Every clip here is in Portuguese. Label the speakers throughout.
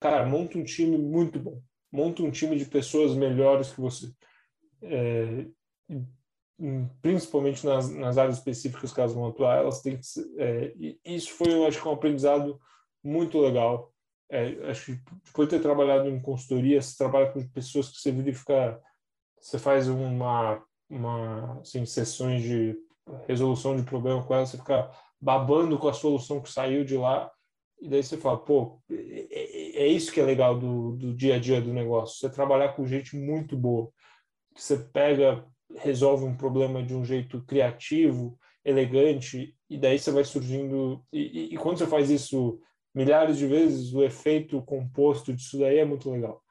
Speaker 1: cara, monta um time muito bom. Monta um time de pessoas melhores que você. É, principalmente nas, nas áreas específicas que elas vão atuar, elas têm que é, isso foi, eu acho, um aprendizado muito legal. É, acho que depois de ter trabalhado em consultoria, você trabalha com pessoas que você verifica, você faz uma, uma assim, sessões de resolução de problema com elas, você fica babando com a solução que saiu de lá, e daí você fala, pô, é, é, é isso que é legal do, do dia a dia do negócio, você trabalhar com gente muito boa, você pega resolve um problema de um jeito criativo, elegante, e daí você vai surgindo. E, e, e, quando você faz isso milhares de vezes, o efeito composto disso daí é muito legal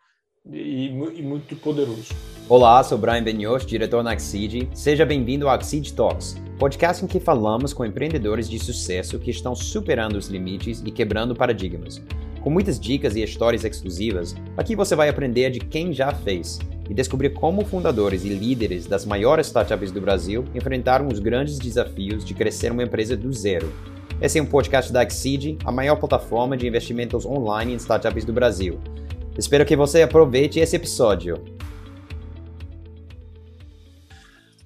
Speaker 1: e, e muito poderoso.
Speaker 2: Olá, sou Brian Benioff, diretor na Axid. Seja bem-vindo ao Axid Talks, podcast em que falamos com empreendedores de sucesso que estão superando os limites e quebrando paradigmas. Com muitas dicas e histórias exclusivas, aqui você vai aprender de quem já fez e descobrir como fundadores e líderes das maiores startups do Brasil enfrentaram os grandes desafios de crescer uma empresa do zero. Esse é um podcast da Exceed, a maior plataforma de investimentos online em startups do Brasil. Espero que você aproveite esse episódio.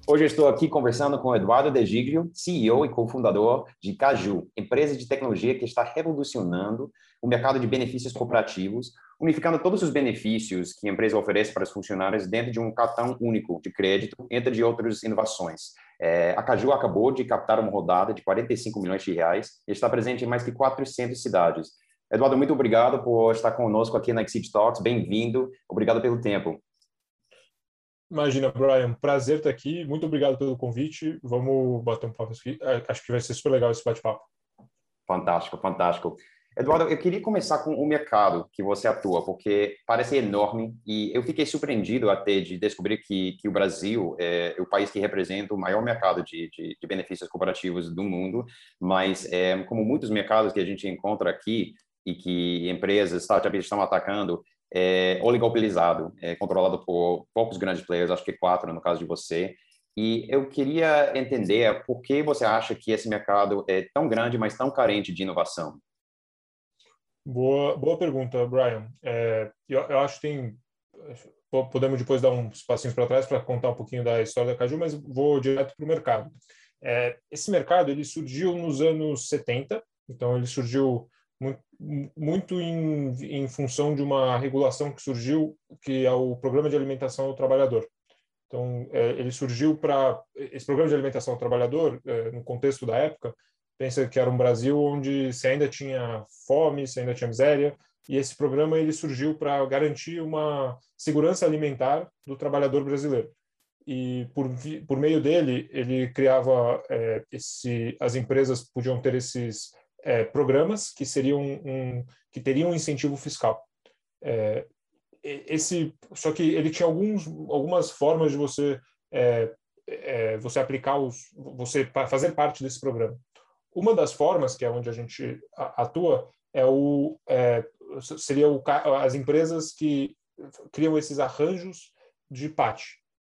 Speaker 2: Hoje estou aqui conversando com Eduardo De Giglio, CEO e cofundador de Caju, empresa de tecnologia que está revolucionando o mercado de benefícios corporativos, unificando todos os benefícios que a empresa oferece para os funcionários dentro de um cartão único de crédito, entre outras inovações. É, a Caju acabou de captar uma rodada de 45 milhões de reais e está presente em mais de 400 cidades. Eduardo, muito obrigado por estar conosco aqui na Exit Talks. Bem-vindo. Obrigado pelo tempo.
Speaker 1: Imagina, Brian, prazer estar aqui. Muito obrigado pelo convite. Vamos bater um papo aqui. É, acho que vai ser super legal esse bate-papo.
Speaker 2: Fantástico, fantástico. Eduardo, eu queria começar com o mercado que você atua, porque parece enorme e eu fiquei surpreendido até de descobrir que, que o Brasil é o país que representa o maior mercado de, de, de benefícios corporativos do mundo, mas é, como muitos mercados que a gente encontra aqui e que empresas, startups estão atacando, é oligopolizado, é controlado por poucos grandes players, acho que quatro no caso de você, e eu queria entender por que você acha que esse mercado é tão grande, mas tão carente de inovação.
Speaker 1: Boa, boa pergunta, Brian. É, eu, eu, acho que tem. Podemos depois dar uns passinhos para trás para contar um pouquinho da história da Caju, mas vou direto para o mercado. É, esse mercado ele surgiu nos anos 70, então ele surgiu muito, em, em função de uma regulação que surgiu, que é o Programa de Alimentação ao Trabalhador. Então, é, ele surgiu para. Esse Programa de Alimentação ao Trabalhador, é, no contexto da época, pensa que era um Brasil onde se ainda tinha fome, se ainda tinha miséria, e esse programa ele surgiu para garantir uma segurança alimentar do trabalhador brasileiro. E por, por meio dele, ele criava é, esse, as empresas podiam ter esses é, programas que seriam um, que teriam um incentivo fiscal. É, esse, só que ele tinha alguns, algumas formas de você é, é, você aplicar os, você fazer parte desse programa. Uma das formas, que é onde a gente atua, é o, é, seria o, as empresas que criam esses arranjos de PAT,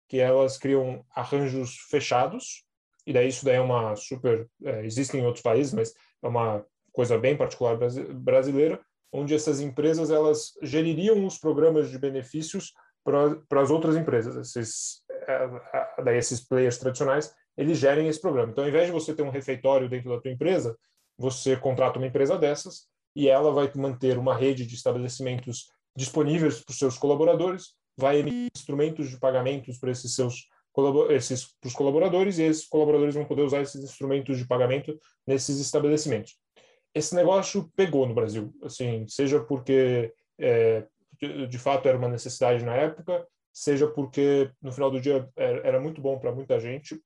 Speaker 1: que elas criam arranjos fechados, e daí isso daí é uma super... É, existe em outros países, mas é uma coisa bem particular brasileira, onde essas empresas elas geririam os programas de benefícios para as outras empresas. Esses, é, daí esses players tradicionais eles gerem esse programa. Então, ao invés de você ter um refeitório dentro da tua empresa, você contrata uma empresa dessas e ela vai manter uma rede de estabelecimentos disponíveis para os seus colaboradores, vai emitir instrumentos de pagamentos para esses seus esses para os colaboradores e esses colaboradores vão poder usar esses instrumentos de pagamento nesses estabelecimentos. Esse negócio pegou no Brasil, assim, seja porque é, de, de, fato era uma necessidade na época, seja porque no final do dia era, era muito bom para muita gente,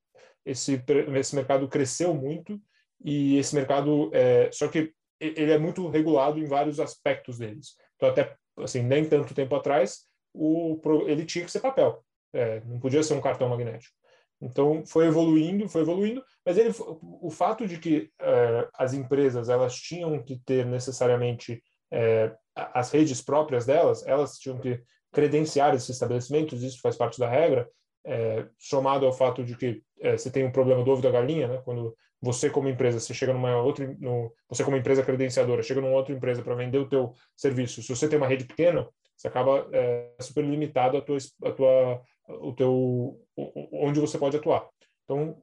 Speaker 1: esse, esse mercado cresceu muito e esse mercado, é, só que ele é muito regulado em vários aspectos deles. Então, até assim, nem tanto tempo atrás, o, ele tinha que ser papel, é, não podia ser um cartão magnético. Então, foi evoluindo, foi evoluindo, mas ele, o fato de que é, as empresas elas tinham que ter necessariamente é, as redes próprias delas, elas tinham que credenciar esses estabelecimentos, isso faz parte da regra, é, somado ao fato de que é, você tem um problema do ovo da galinha, né? quando você como empresa, você chega numa outra, no, você como empresa credenciadora, chega numa outra empresa para vender o teu serviço. Se você tem uma rede pequena, você acaba é, super limitado a tua, a tua, o teu, onde você pode atuar. Então,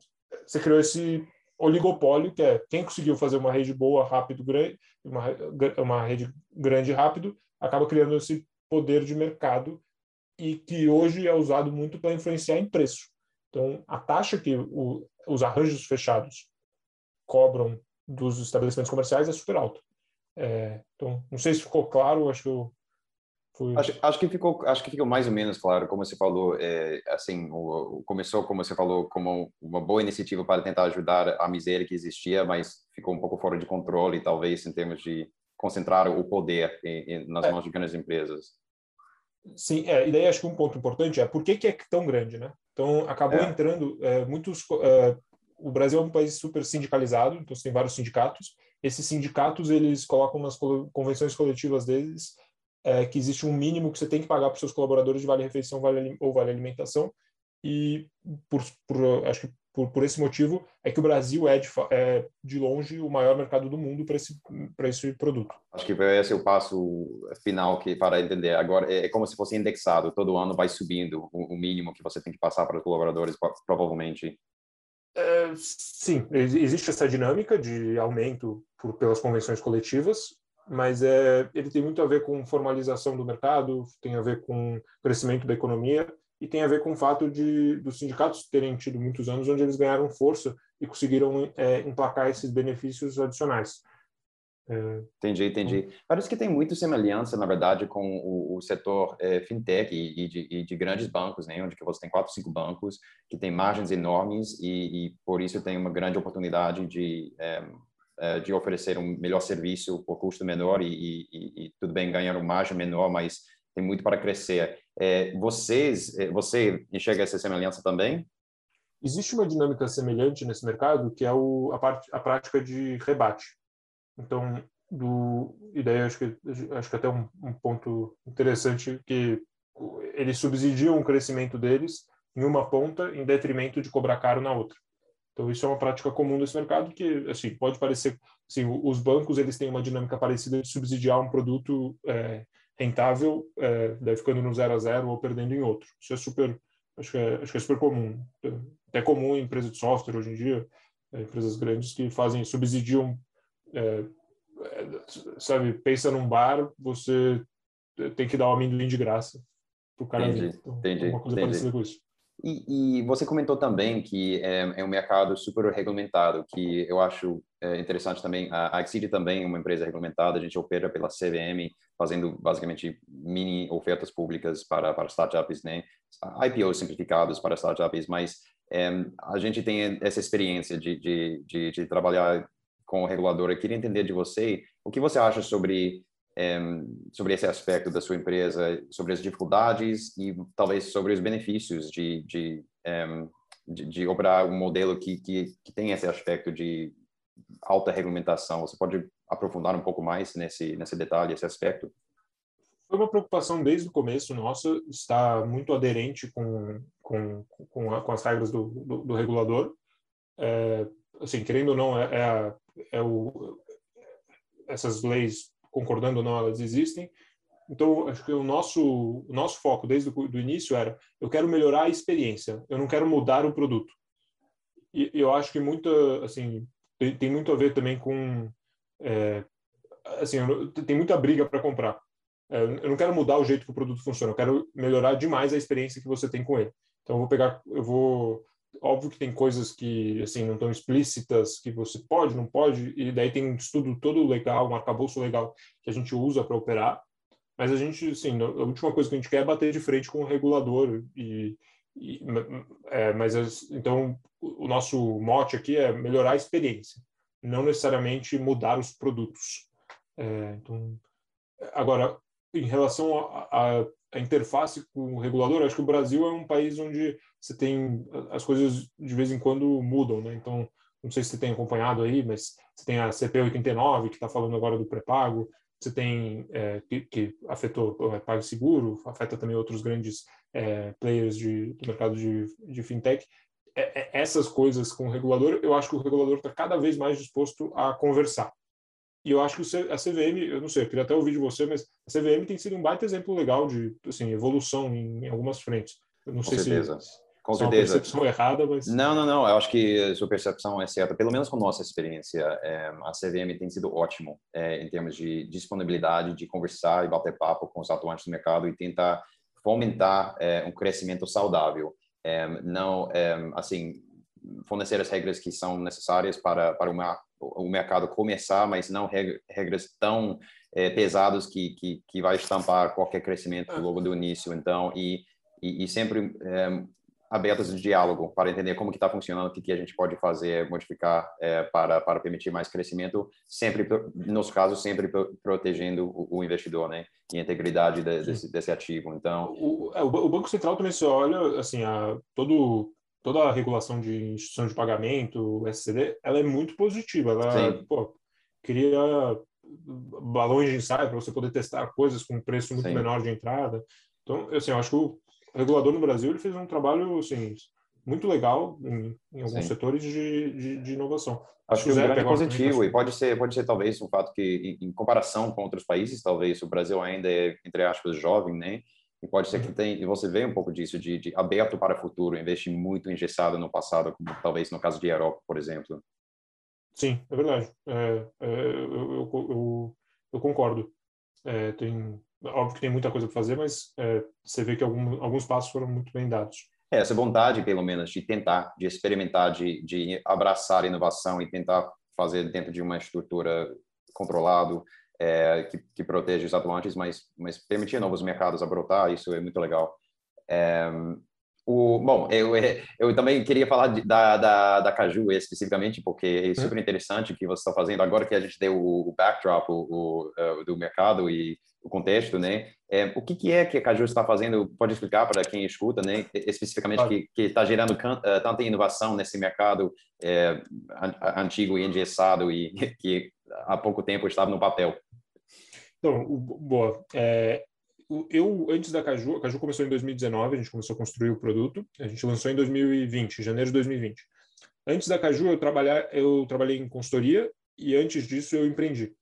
Speaker 1: você criou esse oligopólio, que é quem conseguiu fazer uma rede boa, rápido, grande, uma, uma rede grande rápido, acaba criando esse poder de mercado e que hoje é usado muito para influenciar em preço. Então, a taxa que o, os arranjos fechados cobram dos estabelecimentos comerciais é super alta. É, então, não sei se ficou claro, acho que eu
Speaker 2: Acho, acho, que ficou, acho que ficou mais ou menos claro, como você falou, é, assim, o, começou, como você falou, como uma boa iniciativa para tentar ajudar a miséria que existia, mas ficou um pouco fora de controle, talvez, em termos de concentrar o poder em, em, nas é. mãos de grandes empresas.
Speaker 1: Sim, é, e daí acho que um ponto importante é por que, que é tão grande, né? Então, acabou é. entrando é, muitos... É, o Brasil é um país super sindicalizado, então você tem vários sindicatos. Esses sindicatos, eles colocam nas convenções coletivas deles é, que existe um mínimo que você tem que pagar para os seus colaboradores de vale-refeição vale, ou vale-alimentação. E, por, por, acho que por, por esse motivo, é que o Brasil é de, é, de longe o maior mercado do mundo para esse, esse produto.
Speaker 2: Acho que esse é o passo final que para entender. Agora, é, é como se fosse indexado, todo ano vai subindo o, o mínimo que você tem que passar para os colaboradores, provavelmente.
Speaker 1: É, sim, existe essa dinâmica de aumento por, pelas convenções coletivas, mas é, ele tem muito a ver com formalização do mercado, tem a ver com crescimento da economia e tem a ver com o fato de dos sindicatos terem tido muitos anos onde eles ganharam força e conseguiram é, emplacar esses benefícios adicionais.
Speaker 2: É... Entendi, entendi. Parece que tem muita semelhança, na verdade, com o, o setor é, fintech e, e, de, e, de, grandes bancos, né, onde que você tem quatro, cinco bancos que têm margens enormes e, e por isso tem uma grande oportunidade de é de oferecer um melhor serviço por custo menor e, e tudo bem ganhar uma margem menor, mas tem muito para crescer. É, vocês, é, você enxerga essa semelhança também?
Speaker 1: Existe uma dinâmica semelhante nesse mercado, que é o, a, parte, a prática de rebate. Então, do, e daí acho que, acho que até um, um ponto interessante que eles subsidiam o crescimento deles em uma ponta em detrimento de cobrar caro na outra. Então isso é uma prática comum desse mercado que assim pode parecer, assim, os bancos eles têm uma dinâmica parecida de subsidiar um produto é, rentável, é, daí ficando no zero a zero ou perdendo em outro. Isso é super, acho que é, acho que é super comum. É comum em empresas de software hoje em dia, é, empresas grandes que fazem, subsidiam, é, sabe, pensa num bar, você tem que dar o um amendoim de graça para o cara
Speaker 2: entendi, Então, entendi,
Speaker 1: uma coisa
Speaker 2: entendi.
Speaker 1: parecida com isso.
Speaker 2: E, e, você comentou também que é, é, um mercado super regulamentado, que eu acho é, interessante também. A, a também é uma empresa regulamentada, a gente opera pela CVM, fazendo basicamente mini ofertas públicas para, para startups, né? IPOs simplificados para startups, mas é, a gente tem essa experiência de, de, de, de trabalhar com o regulador. Eu queria entender de você o que você acha sobre sobre esse aspecto da sua empresa, sobre as dificuldades e talvez sobre os benefícios de, de, de, de operar um modelo que, que, que tem esse aspecto de alta regulamentação. Você pode aprofundar um pouco mais nesse, nesse detalhe, esse aspecto?
Speaker 1: Foi uma preocupação desde o começo nossa, está muito aderente com, com, com, a, com as regras do, do, do regulador. É, assim, querendo ou não, é, é, é o, essas leis concordando ou não, elas existem. Então, acho que o nosso, o nosso foco desde o início era: eu quero melhorar a experiência, eu não quero mudar o produto. E eu acho que muita, assim, tem, tem muito a ver também com, é, assim, tem muita briga para comprar. É, eu não quero mudar o jeito que o produto funciona, eu quero melhorar demais a experiência que você tem com ele. Então, eu vou pegar, eu vou óbvio que tem coisas que assim não estão explícitas que você pode, não pode, e daí tem um estudo todo legal, um arcabouço legal que a gente usa para operar. Mas a gente, assim, a última coisa que a gente quer é bater de frente com o regulador e, e é, mas então o nosso mote aqui é melhorar a experiência, não necessariamente mudar os produtos. É, então, agora, em relação a, a a interface com o regulador, acho que o Brasil é um país onde você tem as coisas de vez em quando mudam, né? Então, não sei se você tem acompanhado aí, mas você tem a CP 89 que está falando agora do pré-pago, você tem é, que, que, afetou o é, PagSeguro, afeta também outros grandes é, players de, do mercado de, de fintech. é, é, essas coisas com o regulador, eu acho que o regulador está cada vez mais disposto a conversar. E eu acho que a CVM, eu não sei, eu queria até ouvir de você, mas a CVM tem sido um baita exemplo legal de assim, evolução em, em algumas frentes. Eu não
Speaker 2: Com
Speaker 1: sei
Speaker 2: certeza.
Speaker 1: se
Speaker 2: com
Speaker 1: certeza.
Speaker 2: certeza.
Speaker 1: É uma percepção errada, mas.
Speaker 2: Não, não, não. Eu acho que a sua percepção é certa. Pelo menos com nossa experiência, é, a CVM tem sido ótimo é, em termos de disponibilidade de conversar e bater papo com os atuantes do mercado e tentar fomentar é, um crescimento saudável. É, não, é, assim, fornecer as regras que são necessárias para, para uma, o mercado começar, mas não regras tão é, pesadas que, que, que vai estampar qualquer crescimento logo do início. Então, e, e, e sempre é, abertas de diálogo para entender como que está funcionando, o que, que a gente pode fazer, modificar é, para, para permitir mais crescimento, sempre, nos casos, sempre protegendo o, o investidor, né? E a integridade de, desse, desse ativo. Então...
Speaker 1: O, é, o, Banco Central também se olha, assim, a, todo, toda a regulação de instituição de pagamento, SCD, ela é muito positiva. Ela, pô, cria balões de ensaio para você poder testar coisas com preço muito
Speaker 2: Sim.
Speaker 1: menor de entrada. Então, assim, eu acho que o o regulador no Brasil ele fez um trabalho assim, muito legal em, em alguns
Speaker 2: Sim.
Speaker 1: setores de, de, de inovação.
Speaker 2: Acho que é
Speaker 1: Zé
Speaker 2: grande
Speaker 1: também
Speaker 2: positivo e pode ser pode ser talvez um fato que em, em comparação com outros países talvez o Brasil ainda é entre aspas jovem né e pode ser que tem e você vê um pouco disso de, de aberto para o futuro investir muito engessado no passado como talvez no caso de Europa por exemplo
Speaker 1: Sim, é verdade. É, é, eu, eu, eu, eu concordo. É, tem, óbvio que tem muita coisa para fazer, mas é, você vê que algum, alguns passos foram muito bem dados.
Speaker 2: É, essa vontade pelo menos de tentar de experimentar de, de abraçar a inovação e tentar fazer dentro de uma estrutura controlado é, que, que protege os atuantes mas mas permitir novos mercados a brotar isso é muito legal é, o, bom, eu, eu também queria falar de, da, da, da Caju especificamente, porque é super interessante o que você está fazendo agora que a gente deu o, backdrop o, o, uh, do mercado e o contexto, né? É, o que, que é que a Caju está fazendo? Pode explicar para quem escuta, né? Especificamente que está gerando uh, tanta inovação nesse mercado é, an- antigo e engessado e que há pouco tempo estava no papel.
Speaker 1: Então, o- boa. É, eu, antes da Caju, a Caju começou em 2019, a gente começou a construir o produto, a gente lançou em 2020, janeiro de 2020. Antes da Caju, eu, trabalhar, eu trabalhei em consultoria e antes disso eu empreendi.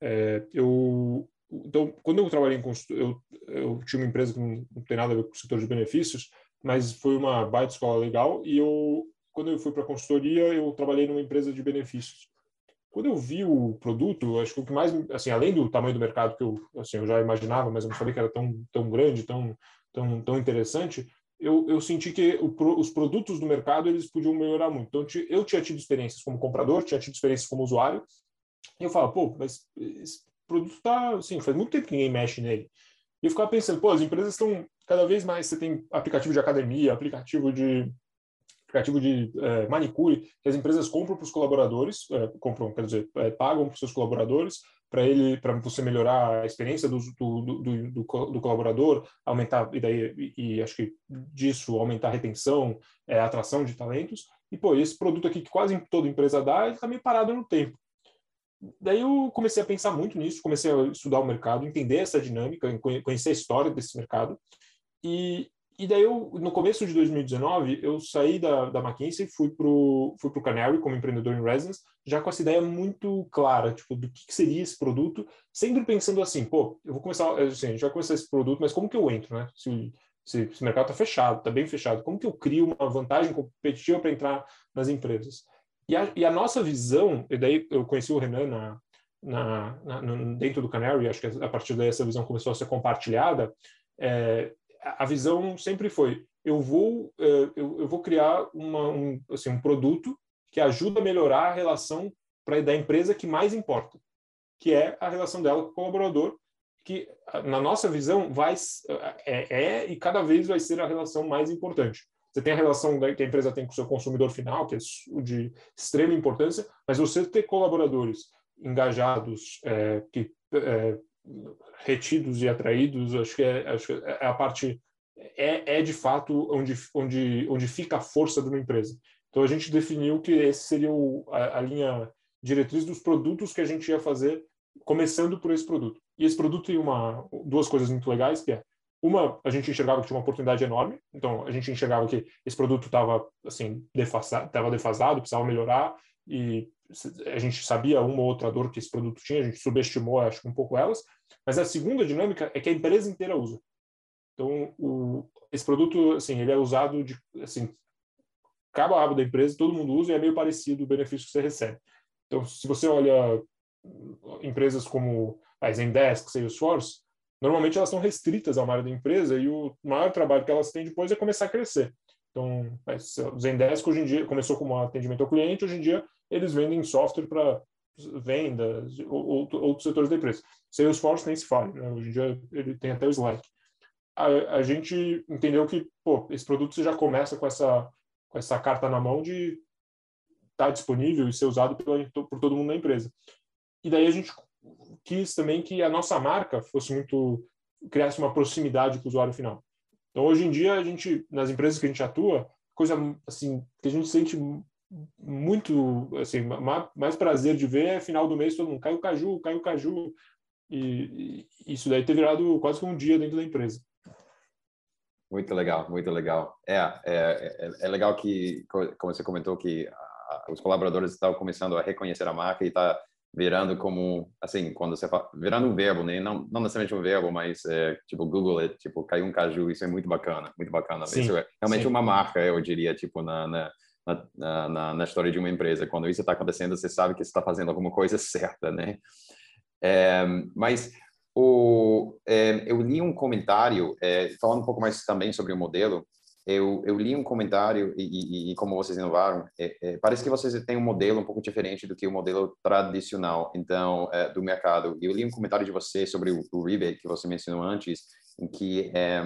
Speaker 1: É, eu, então, quando eu trabalhei em consultoria, eu, eu tinha uma empresa que não, não tem nada a ver com o setor de benefícios, mas foi uma baita escola legal e eu, quando eu fui para consultoria, eu trabalhei numa empresa de benefícios quando eu vi o produto, acho que o que mais, assim, além do tamanho do mercado que eu, assim, eu já imaginava, mas eu não sabia que era tão, tão grande, tão, tão, tão interessante, eu, eu senti que o, os produtos do mercado eles podiam melhorar muito. Então, eu ti- eu tinha tido experiências como comprador, tinha tido experiências como usuário, e eu falava, pô, mas esse produto tá, assim, faz muito tempo que ninguém mexe nele. E eu ficava pensando, pô, as empresas estão cada vez mais, você tem aplicativo de academia, aplicativo de aplicativo de eh, manicure que as empresas compram para os colaboradores, eh, compram, quer dizer, eh, pagam para os seus colaboradores para ele, para você melhorar a experiência do, do, do, do, do co- do colaborador, aumentar e daí e, e acho que disso aumentar a retenção, eh, a atração de talentos. E pô, esse produto aqui que quase toda empresa dá, ele está meio parado no tempo. Daí eu comecei a pensar muito nisso, comecei a estudar o mercado, entender essa dinâmica, conhe- conhecer a história desse mercado. E, e daí eu, no começo de 2019, eu saí da, da McKinsey fui pro, fui pro Canary como empreendedor em residence, já com essa ideia muito clara, tipo, do que, que seria esse produto, sempre pensando assim, pô, eu vou começar, assim, vai começar esse produto, mas como que eu entro, né? Se, se, o mercado está fechado, está bem fechado, como que eu crio uma vantagem competitiva para entrar nas empresas? E a, e a nossa visão, e daí eu conheci o Renan na, na, na, dentro do Canary, acho que a partir daí essa visão começou a ser compartilhada, é, a visão sempre foi, eu vou, é, eu, vou criar uma, um, assim, um produto que ajuda a melhorar a relação pra, da empresa que mais importa, que é a relação dela com o colaborador, que na nossa visão vai é, é e cada vez vai ser a relação mais importante. Você tem a relação que a empresa tem com o seu consumidor final, que é de extrema importância, mas você ter colaboradores engajados, é, que é, retidos e atraídos, acho que é, acho que é a parte é, é de fato onde, onde, onde fica a força de uma empresa. Então a gente definiu que esse seria o, a, a linha diretriz dos produtos que a gente ia fazer, começando por esse produto. E esse produto tem uma duas coisas muito legais, que é uma, a gente enxergava que tinha uma oportunidade enorme, então a gente enxergava que esse produto estava assim defasado, estava defasado, precisava melhorar e a gente sabia uma ou outra dor que esse produto tinha, a gente subestimou, acho que um pouco elas. Mas a segunda dinâmica é que a empresa inteira usa. Então, o, esse produto, assim, ele é usado de, assim, cabo a rabo da empresa, todo mundo usa e é meio parecido o benefício que você recebe. Então, se você olha empresas como a Zendesk, Salesforce, normalmente elas são restritas uma área da empresa e o maior trabalho que elas têm depois é começar a crescer. Então, o Zendesk hoje em dia começou como atendimento ao cliente, hoje em dia eles vendem software para vendas ou outros setores da empresa. Salesforce nem se fala, né? hoje em dia ele tem até o Slack. A, a gente entendeu que, pô, esse produto já começa com essa com essa carta na mão de estar tá disponível e ser usado pela, por todo mundo na empresa. E daí a gente quis também que a nossa marca fosse muito criasse uma proximidade com o usuário final. Então hoje em dia a gente nas empresas que a gente atua, coisa assim que a gente sente muito assim mais prazer de ver é final do mês todo mundo caiu caju, caiu caju e, e isso daí ter virado quase que um dia dentro da empresa.
Speaker 2: Muito legal, muito legal. É, é, é, é legal que, como você comentou, que os colaboradores estão começando a reconhecer a marca e está virando como, assim, quando você fala, virando um verbo, né? Não, não necessariamente um verbo, mas é, tipo Google, é, tipo caiu um caju, isso é muito bacana, muito bacana. Sim, isso é realmente sim. uma marca, eu diria, tipo na, na na, na, na, história de uma empresa. Quando isso está acontecendo, você sabe que está fazendo alguma coisa certa, né? É, mas o, é, eu li um comentário, é, falando um pouco mais também sobre o modelo, eu, eu li um comentário e, e, e como vocês inovaram, é, é, parece que vocês têm um modelo um pouco diferente do que o modelo tradicional, então, é, do mercado. Eu li um comentário de você sobre o, o rebate que você mencionou antes, em que é,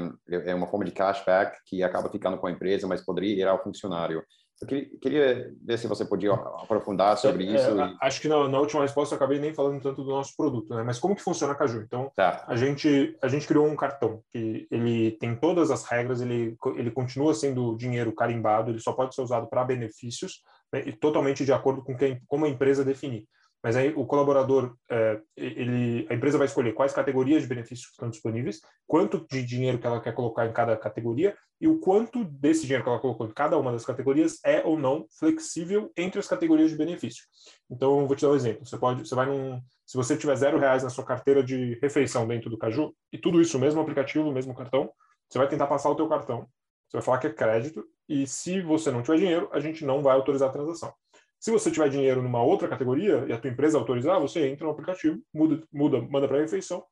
Speaker 2: é uma forma de cashback que acaba ficando com a empresa, mas poderia ir ao funcionário. Eu queria ver se você podia aprofundar sobre é, isso.
Speaker 1: É, e... Acho que na, na, última resposta eu acabei nem falando tanto do nosso produto, né? Mas como que funciona a Caju? Então, tá. a gente a gente criou um cartão que ele tem todas as regras, ele ele continua sendo dinheiro carimbado, ele só pode ser usado para benefícios, né? e totalmente de acordo com quem como a empresa definir. Mas aí o colaborador, é, ele, a empresa vai escolher quais categorias de benefícios estão disponíveis, quanto de dinheiro que ela quer colocar em cada categoria e o quanto desse dinheiro que ela colocou em cada uma das categorias é ou não flexível entre as categorias de benefício. Então, vou te dar um exemplo. Você pode, você vai num, se você tiver zero reais na sua carteira de refeição dentro do Caju e tudo isso mesmo aplicativo, mesmo cartão, você vai tentar passar o teu cartão. Você vai falar que é crédito e se você não tiver dinheiro, a gente não vai autorizar a transação. Se você tiver dinheiro numa outra categoria e a tua empresa autorizar, você entra no aplicativo, muda, muda manda para a refeição,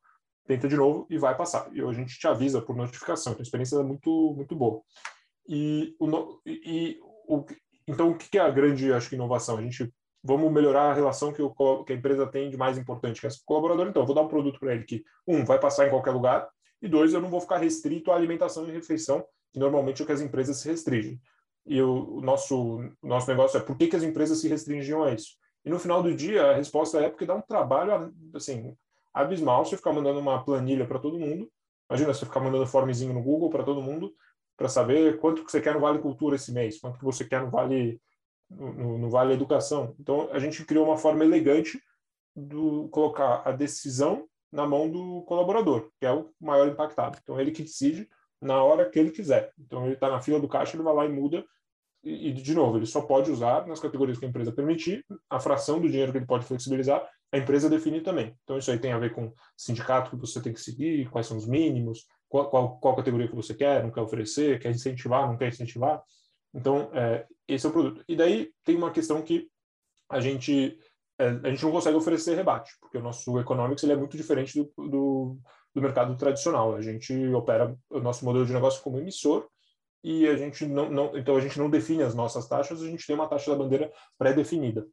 Speaker 1: tenta de novo e vai passar. E a gente te avisa por notificação. Então, a experiência é muito, muito boa. E, o, e o, então, o que é a grande, acho que, inovação? A gente vamos melhorar a relação que, o, que a empresa tem de mais importante, que é o colaborador. Então, eu vou dar um produto para ele que, um, vai passar em qualquer lugar, e dois, eu não vou ficar restrito à alimentação e refeição, que normalmente é o que as empresas se restringem. E o, nosso, o nosso negócio é por que, que as empresas se restringiam a isso? E no final do dia, a resposta é porque dá um trabalho assim, abismal você ficar mandando uma planilha para todo mundo. Imagina você ficar mandando formezinho no Google para todo mundo para saber quanto que você quer no Vale Cultura esse mês, quanto que você quer no Vale no, no Vale Educação. Então a gente criou uma forma elegante de colocar a decisão na mão do colaborador, que é o maior impactado. Então ele que decide na hora que ele quiser. Então ele está na fila do caixa, ele vai lá e muda e, de novo, ele só pode usar nas categorias que a empresa permitir, a fração do dinheiro que ele pode flexibilizar, a empresa define também. Então, isso aí tem a ver com sindicato que você tem que seguir, quais são os mínimos, qual, qual, qual categoria que você quer, não quer oferecer, quer incentivar, não quer incentivar. Então, é, esse é o produto. E daí tem uma questão que a gente, é, a gente não consegue oferecer rebate, porque o nosso economics ele é muito diferente do, do, do mercado tradicional. A gente opera o nosso modelo de negócio como emissor, e a gente não, não, então a gente não define as nossas taxas, a gente tem uma taxa da bandeira pré-definida.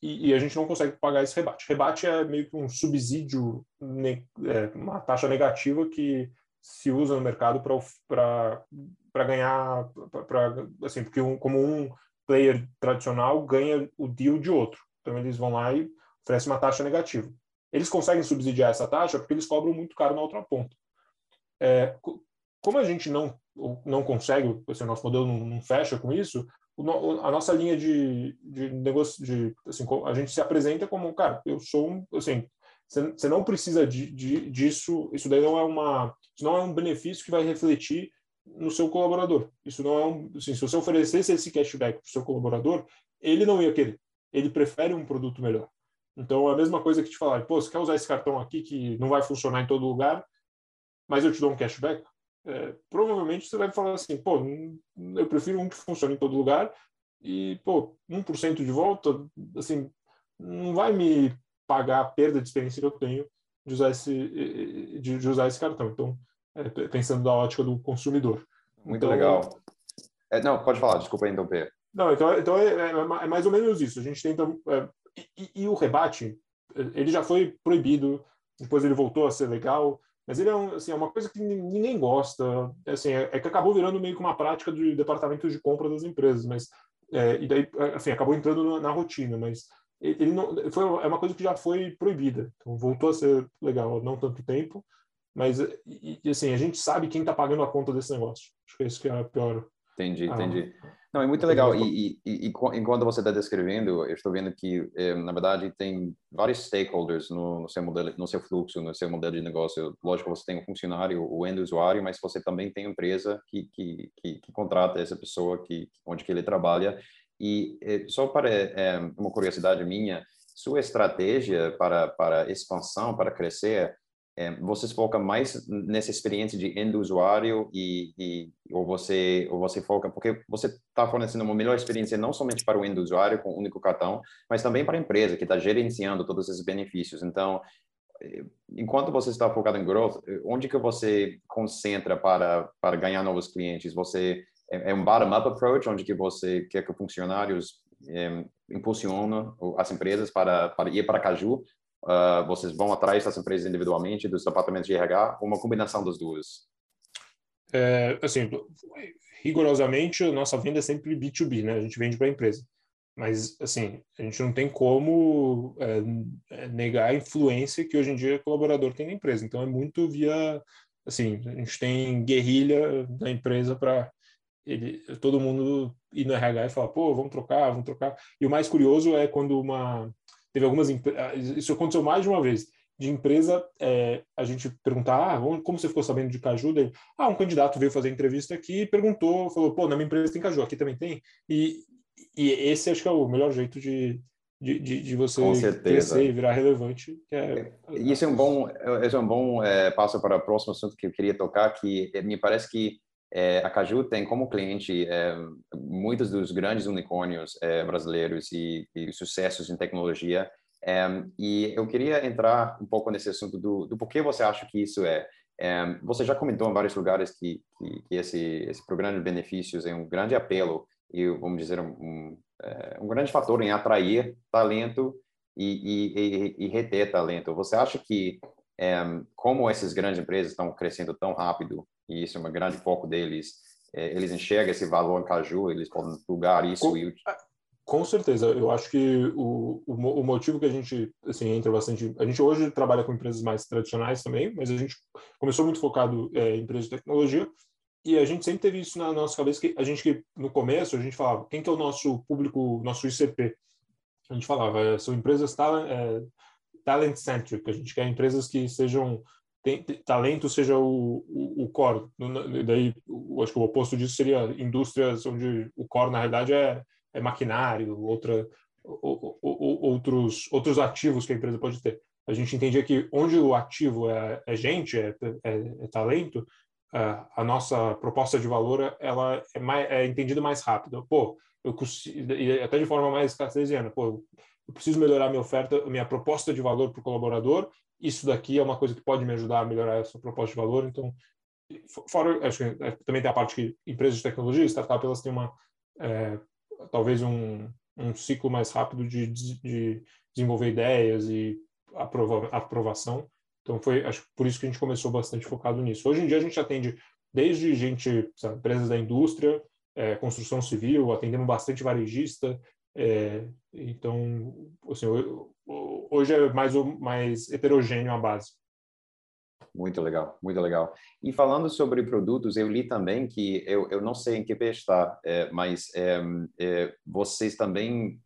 Speaker 1: E, e, a gente não consegue pagar esse rebate. Rebate é meio que um subsídio, é, uma taxa negativa que se usa no mercado para ganhar, para assim, porque um, como um player tradicional ganha o deal de outro. Então eles vão lá e oferecem uma taxa negativa. Eles conseguem subsidiar essa taxa porque eles cobram muito caro na outra ponta. É, como a gente não não consegue, assim, o nosso modelo não, não fecha com isso, o, a nossa linha de, de negócio, de, assim, a gente se apresenta como, cara, eu sou um, assim, você não precisa de, de, disso, isso daí não é uma, não é um benefício que vai refletir no seu colaborador. Isso não é um, assim, se você oferecesse esse cashback para o seu colaborador, ele não ia querer. Ele prefere um produto melhor. Então, é a mesma coisa que te falar, pô, você quer usar esse cartão aqui que não vai funcionar em todo lugar, mas eu te dou um cashback? É, provavelmente você vai falar assim, pô, eu prefiro um que funcione em todo lugar e, pô, 1% de volta, assim, não vai me pagar a perda de experiência que eu tenho de usar esse, de, de usar esse cartão. Então, é, pensando da ótica do consumidor.
Speaker 2: Muito então, legal. É, não, pode falar, desculpa interromper.
Speaker 1: Não, então, então é, é, é, mais ou menos isso. A gente tenta. É, e, e, o rebate, ele já foi proibido, depois ele voltou a ser legal, mas ele é, um, assim, é uma coisa que ninguém gosta. Assim, é, é, que acabou virando meio que uma prática de departamento de compra das empresas, mas. e daí, assim, acabou entrando na, na rotina, mas ele não foi é uma coisa que já foi proibida então voltou a ser legal não tanto tempo mas e, assim a gente sabe quem está pagando a conta desse negócio acho que é isso que é a pior
Speaker 2: entendi ah, entendi não é muito legal. e, e, e enquanto você está descrevendo eu estou vendo que eh, na verdade tem vários stakeholders no, no, seu modelo no seu fluxo no seu modelo de negócio. Lógico você tem o funcionário o end usuário mas você também tem a empresa que que, que, que contrata essa pessoa que onde que ele trabalha. E eh, só para é, uma curiosidade minha, sua estratégia para para expansão, para crescer, é, você se foca mais nessa experiência de end usuário e, e ou você ou você foca porque você está fornecendo uma melhor experiência não somente para o end usuário com o único cartão, mas também para a empresa que está gerenciando todos esses benefícios. Então, enquanto você está focado em growth, onde que você concentra para para ganhar novos clientes? Você é, é um bottom-up approach, onde que você quer que os funcionários é, impulsionam as empresas para, para ir para Caju. Uh, vocês vão atrás das empresas individualmente, dos departamentos de RH, uma combinação das duas?
Speaker 1: É, assim, rigorosamente, a nossa venda é sempre B2B, né? A gente vende para a empresa. Mas, assim, a gente não tem como é, negar a influência que hoje em dia o colaborador tem na empresa. Então, é muito via, assim, a gente tem guerrilha na empresa para ele, todo mundo ir no RH e falar, pô, vamos trocar, vamos trocar. E o mais curioso é quando uma. Teve algumas. Ah, isso aconteceu mais de uma vez. De empresa, é, a gente perguntar, ah, como você ficou sabendo de Caju? Daí, ah, um candidato veio fazer entrevista aqui e perguntou, falou, pô, na minha empresa tem Caju, aqui também tem. E, e esse acho que é o melhor jeito de, de, de, de você crescer e virar relevante. É,
Speaker 2: isso é um bom, esse é um bom é, passo para o próximo assunto que eu queria tocar, que me parece que é, a Caju tem como cliente é, muitos dos grandes unicórnios é, brasileiros e, e, sucessos em tecnologia. É, e eu queria entrar um pouco nesse assunto do, do porquê você acha que isso é. é você já comentou em vários lugares que, que, que, esse, esse programa de benefícios é um grande apelo e, vamos dizer, um, um, é, um grande fator em atrair talento e, e, e reter talento. Você acha que, como essas grandes empresas estão crescendo tão rápido, e isso é um grande foco deles. É, eles enxergam esse valor em caju, eles podem plugar isso
Speaker 1: com,
Speaker 2: e...
Speaker 1: Com certeza, eu acho que o, o, o, motivo que a gente assim entra bastante, a gente hoje trabalha com empresas mais tradicionais também, mas a gente começou muito focado é, em empresas de tecnologia e a gente sempre teve isso na nossa cabeça que a gente que no começo a gente falava quem que é o nosso público, nosso ICP, a gente falava é, são empresas talent, é, talent centric, a gente quer empresas que sejam tem, talento seja o, o, o core. Daí, acho que o oposto disso seria indústrias onde o core, na realidade, é, é maquinário, outra, outros, outros ativos que a empresa pode ter. A gente entendia que onde o ativo é, é gente, é, é, é talento, a nossa proposta de valor ela é, mais, é entendida mais rápido. Pô, eu até de forma mais cartesiana, pô, eu preciso melhorar minha oferta, minha proposta de valor para o colaborador isso daqui é uma coisa que pode me ajudar a melhorar essa proposta de valor. Então, fora, acho que é, também tem a parte que empresas de tecnologia, startups, elas têm uma, é, talvez um, um ciclo mais rápido de, de desenvolver ideias e aprova, aprovação. Então, foi acho por isso que a gente começou bastante focado nisso. Hoje em dia, a gente atende desde gente, sabe, empresas da indústria, é, construção civil, atendendo bastante varejista. É, então, assim, hoje é mais, mais heterogêneo a base.
Speaker 2: Muito legal, muito legal. E falando sobre produtos, eu li também que, eu, eu não sei em que pé está, é, mas é, é, vocês também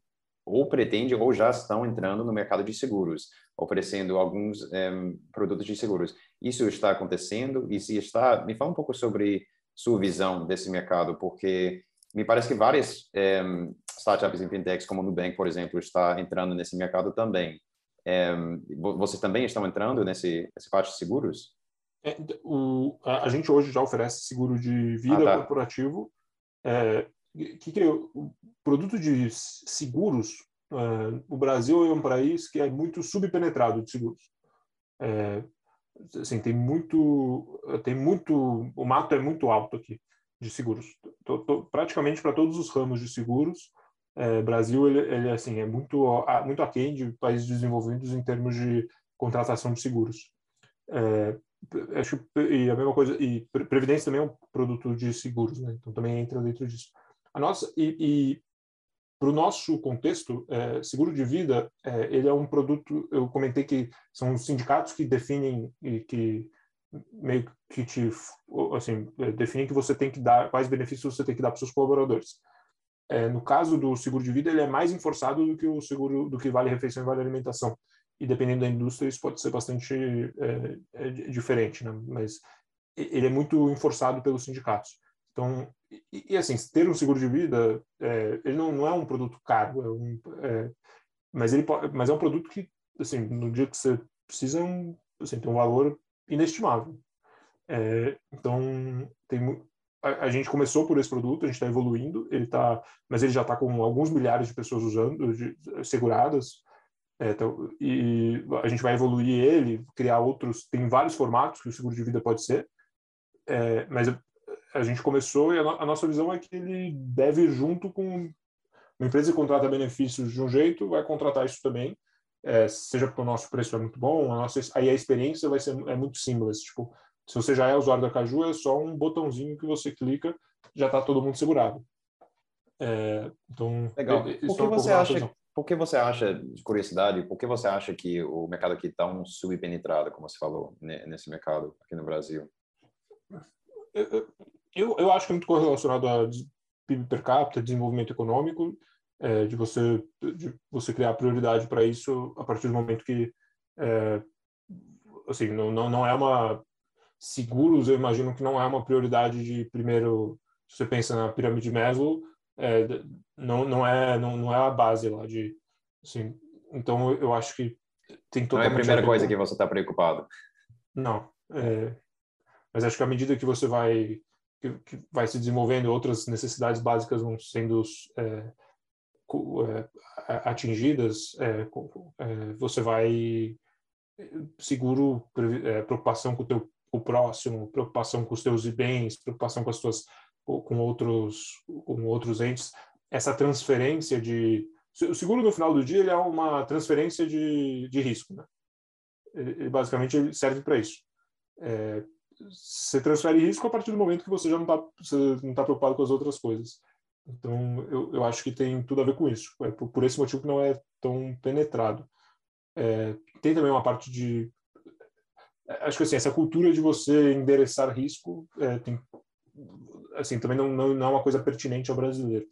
Speaker 2: ou pretendem ou já estão entrando no mercado de seguros. oferecendo alguns um, produtos de seguros. Isso está acontecendo? E se está, me fala um pouco sobre sua visão desse mercado, porque me parece que várias um, startups em fintechs, como o Nubank, por exemplo, está entrando nesse mercado também. Um, vocês também estão entrando nesse, nesse parte de seguros?
Speaker 1: É, o, a, a, gente hoje já oferece seguro de vida ah, tá. corporativo. É, que, é o produto de seguros? É, o Brasil é um país que é muito subpenetrado de seguros. É, assim, tem muito, tem muito, o mato é muito alto aqui de seguros. Tô, tô, praticamente para todos os ramos de seguros, é, Brasil ele, ele assim é muito muito aquém de países desenvolvidos em termos de contratação de seguros. É, acho e a mesma coisa e previdência também é um produto de seguros, né? Então também entra dentro disso. A nossa e, e para o nosso contexto, é, seguro de vida é, ele é um produto. Eu comentei que são os sindicatos que definem e que meio que te assim é, definem que você tem que dar quais benefícios você tem que dar para seus colaboradores. É, no caso do seguro de vida, ele é mais enforçado do que o seguro do que vale refeição e vale alimentação e dependendo da indústria isso pode ser bastante é, é, diferente, né? Mas ele é muito enforçado pelos sindicatos. Então, e, e assim, ter um seguro de vida, é, ele não, não é um produto caro, é um, mas ele mas é um produto que, assim, no dia que você precisa, um, assim, tem um valor inestimável. É, então, tem a, a, gente começou por esse produto, a gente está evoluindo, ele tá, mas ele já está com alguns milhares de pessoas usando, de, seguradas. É, então, e a gente vai evoluir ele, criar outros. Tem vários formatos que o seguro de vida pode ser, é, mas a gente começou e a, no, a, nossa visão é que ele deve ir junto com uma empresa que contrata benefícios de um jeito, vai contratar isso também, é, seja porque o nosso preço é muito bom, a nossa, aí a experiência vai ser é muito simples. Tipo, se você já é usuário da Caju, é só um botãozinho que você clica, já está todo mundo segurado. É, então,
Speaker 2: legal. Por que é você acha? Por que você acha, de curiosidade, por que você acha que o mercado aqui está um subpenetrado, como você falou, nesse mercado aqui no Brasil?
Speaker 1: Eu, eu acho que é muito correlacionado a PIB per capita, desenvolvimento econômico, é, de você de você criar prioridade para isso a partir do momento que é, assim não, não não é uma seguros eu imagino que não é uma prioridade de primeiro se você pensa na pirâmide de Maslow é, não não é não, não é a base lá de assim então eu acho que tem
Speaker 2: não é a primeira coisa que você está preocupado.
Speaker 1: Não é, mas acho que à medida que você vai que, que vai se desenvolvendo outras necessidades básicas vão sendo é, é atingidas é, é, você vai seguro preocupação com o teu o próximo preocupação com os teus bens preocupação com as tuas com outros com outros entes. Essa transferência de o seguro no final do dia ele é uma transferência de, de risco né? ele, basicamente serve para isso. É, você transfere risco a partir do momento que você já não está não tá preocupado com as outras coisas. Então eu, eu acho que tem tudo a ver com isso. É por, por esse motivo que não é tão penetrado. É, tem também uma parte de acho que assim essa cultura de você endereçar risco é, tem assim, também não, não, não é uma coisa pertinente ao brasileiro.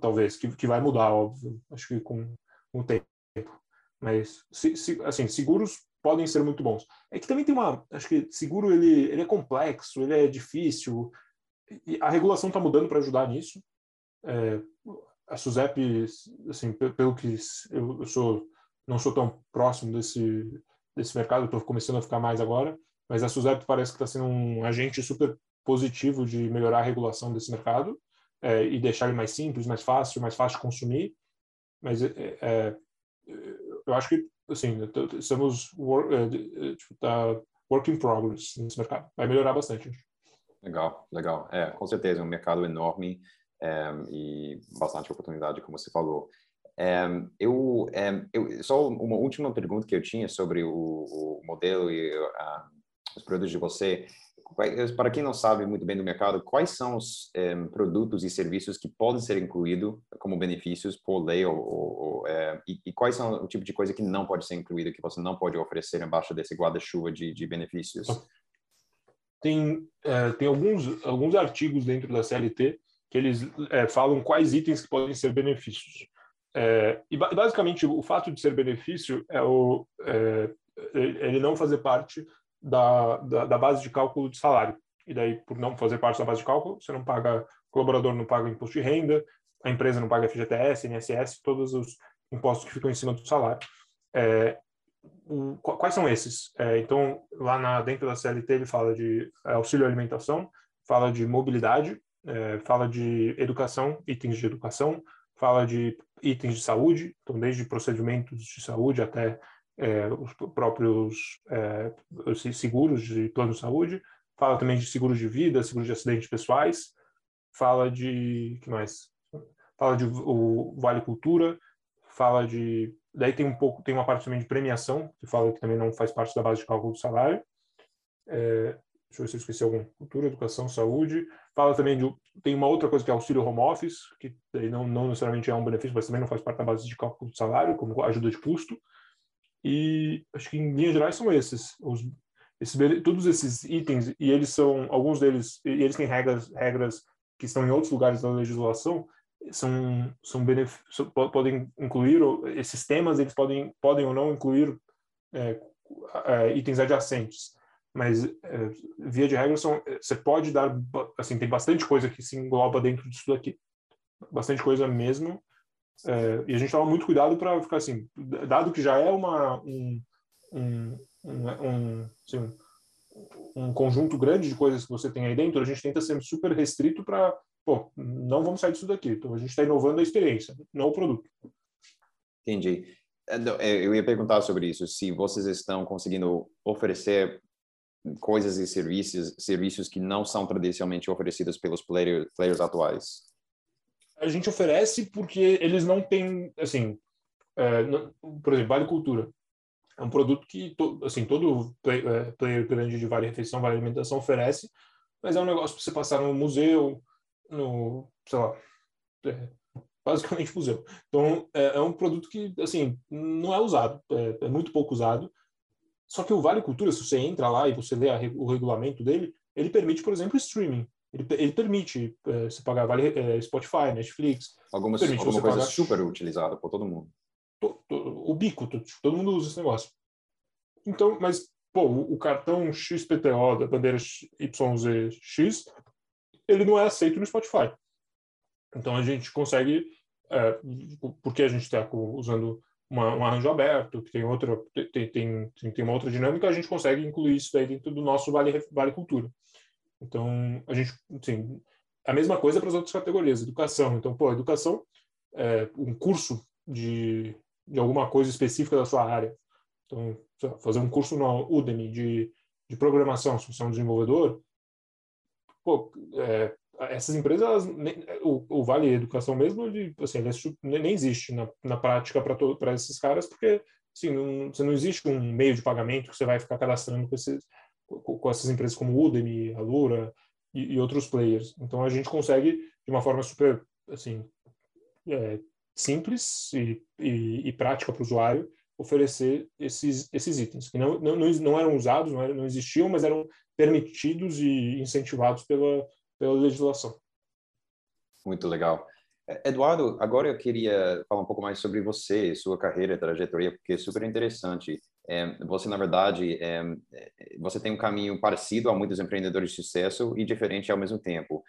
Speaker 1: Talvez, que, que vai mudar, óbvio, acho que com, com o tempo. Mas, se, se, assim, seguros podem ser muito bons. É que também tem uma, acho que seguro ele, ele é complexo, ele é difícil, e a regulação está mudando para ajudar nisso. É, a SUSEP, assim, pelo que eu, eu, sou, não sou tão próximo desse, desse mercado, estou começando a ficar mais agora, mas a SUSEP parece que está sendo um agente super positivo de melhorar a regulação desse mercado é, e deixar ele mais simples, mais fácil, mais fácil de consumir. Mas é, é eu acho que assim estamos work, é, tipo, tá work in progress nesse mercado. Vai melhorar bastante.
Speaker 2: Legal, legal. É, com certeza, é um mercado enorme é, e bastante oportunidade, como você falou. É, eu, é, eu, só uma última pergunta que eu tinha sobre o, o modelo e uh, os produtos de você. Para quem não sabe muito bem do mercado, quais são os é, produtos e serviços que podem ser incluídos como benefícios por lei ou, ou e, e, quais são o tipo de coisa que não pode ser incluído, que você não pode oferecer embaixo desse guarda-chuva de, de, benefícios?
Speaker 1: Tem, tem alguns, alguns artigos dentro da CLT que eles falam quais itens que podem ser benefícios. É, e basicamente o fato de ser benefício é o é, ele não fazer parte da, da, da, base de cálculo de salário. E daí, por não fazer parte da base de cálculo, você não paga, o colaborador não paga imposto de renda, a empresa não paga FGTS, INSS, todos os impostos que ficam em cima do salário. É, o, quais são esses? É, então, lá na, dentro da CLT, ele fala de é, auxílio alimentação, fala de mobilidade, é, fala de educação, itens de educação, fala de itens de saúde, então desde procedimentos de saúde até é, os próprios é, seguros de plano de saúde, fala também de seguros de vida, seguros de acidentes pessoais, fala de que mais? Fala de o Vale Cultura, fala de daí tem um pouco tem uma parte também de premiação que fala que também não faz parte da base de cálculo do salário. É, deixa eu ver se eu esqueci algum. Cultura, educação, saúde. Fala também de. Tem uma outra coisa que é auxílio home office, que não, não necessariamente é um benefício, mas também não faz parte da base de cálculo do salário, como ajuda de custo. E acho que em linhas gerais são esses. Os, esses todos esses itens, e eles são. Alguns deles. E eles têm regras, regras que estão em outros lugares da legislação, são, são podem incluir esses temas, eles podem, podem ou não incluir é, é, itens adjacentes mas é, via de regra são, você pode dar assim tem bastante coisa que se engloba dentro disso daqui. Bastante coisa mesmo. É, e a gente toma muito cuidado para ficar assim dado que já é uma um, um, um, um, assim, um conjunto grande de coisas que você tem aí dentro a gente tenta ser super restrito para pô não vamos sair disso daqui. Então a gente está inovando a experiência não o produto.
Speaker 2: Entendi. É, é, eu ia perguntar sobre isso se vocês estão conseguindo oferecer coisas e serviços serviços que não são tradicionalmente oferecidos pelos player, players atuais?
Speaker 1: A gente oferece porque eles não têm, assim, é, por exemplo, Vale Cultura. É um produto que, to, assim, todo play, é, player grande de Vale Refeição, Vale Alimentação oferece, mas é um negócio para você passar no museu, no, sei lá, é, basicamente museu. Então, é, é, um produto que, assim, não é usado, é, é muito pouco usado, só que o Vale Cultura, se você entra lá e você lê a, o regulamento dele, ele permite, por exemplo, streaming. Ele, ele permite é, você pagar vale, é, Spotify, Netflix.
Speaker 2: Algumas, permite alguma coisa pagar... super utilizada por todo mundo.
Speaker 1: To, to, o bico, to, todo mundo usa esse negócio. Então, mas, pô, o, o cartão XPTO da bandeira YZX, ele não é aceito no Spotify. Então a gente consegue, é, porque a gente está usando uma, um arranjo aberto, que tem outra tem, tem, tem uma outra dinâmica, a gente consegue incluir isso daí dentro do nosso Vale, vale Cultura. Então, a gente, assim, a mesma coisa para as outras categorias, educação. Então, pô, educação, é, um curso de, de alguma coisa específica da sua área. Então, fazer um curso no Udemy de, de programação, se você é um desenvolvedor, pô, é, essas empresas, o, o, Vale Educação mesmo, ele, assim, ele nem existe na, na prática para esses caras, porque assim, não, você não existe um meio de pagamento que você vai ficar cadastrando com, esses, com, com essas empresas como Udemy, Alura e, e, outros players. Então a gente consegue, de uma forma super assim, é, simples e, e, e prática para o usuário, oferecer esses, esses itens, que não, não, não eram usados, não, eram, não existiam, mas eram permitidos e incentivados pela, pela legislação.
Speaker 2: Muito legal. É, Eduardo, agora eu queria falar um pouco mais sobre você, sua carreira, trajetória, porque é super interessante. É, você, na verdade, é, você tem um caminho parecido a muitos empreendedores de sucesso e diferente ao mesmo tempo.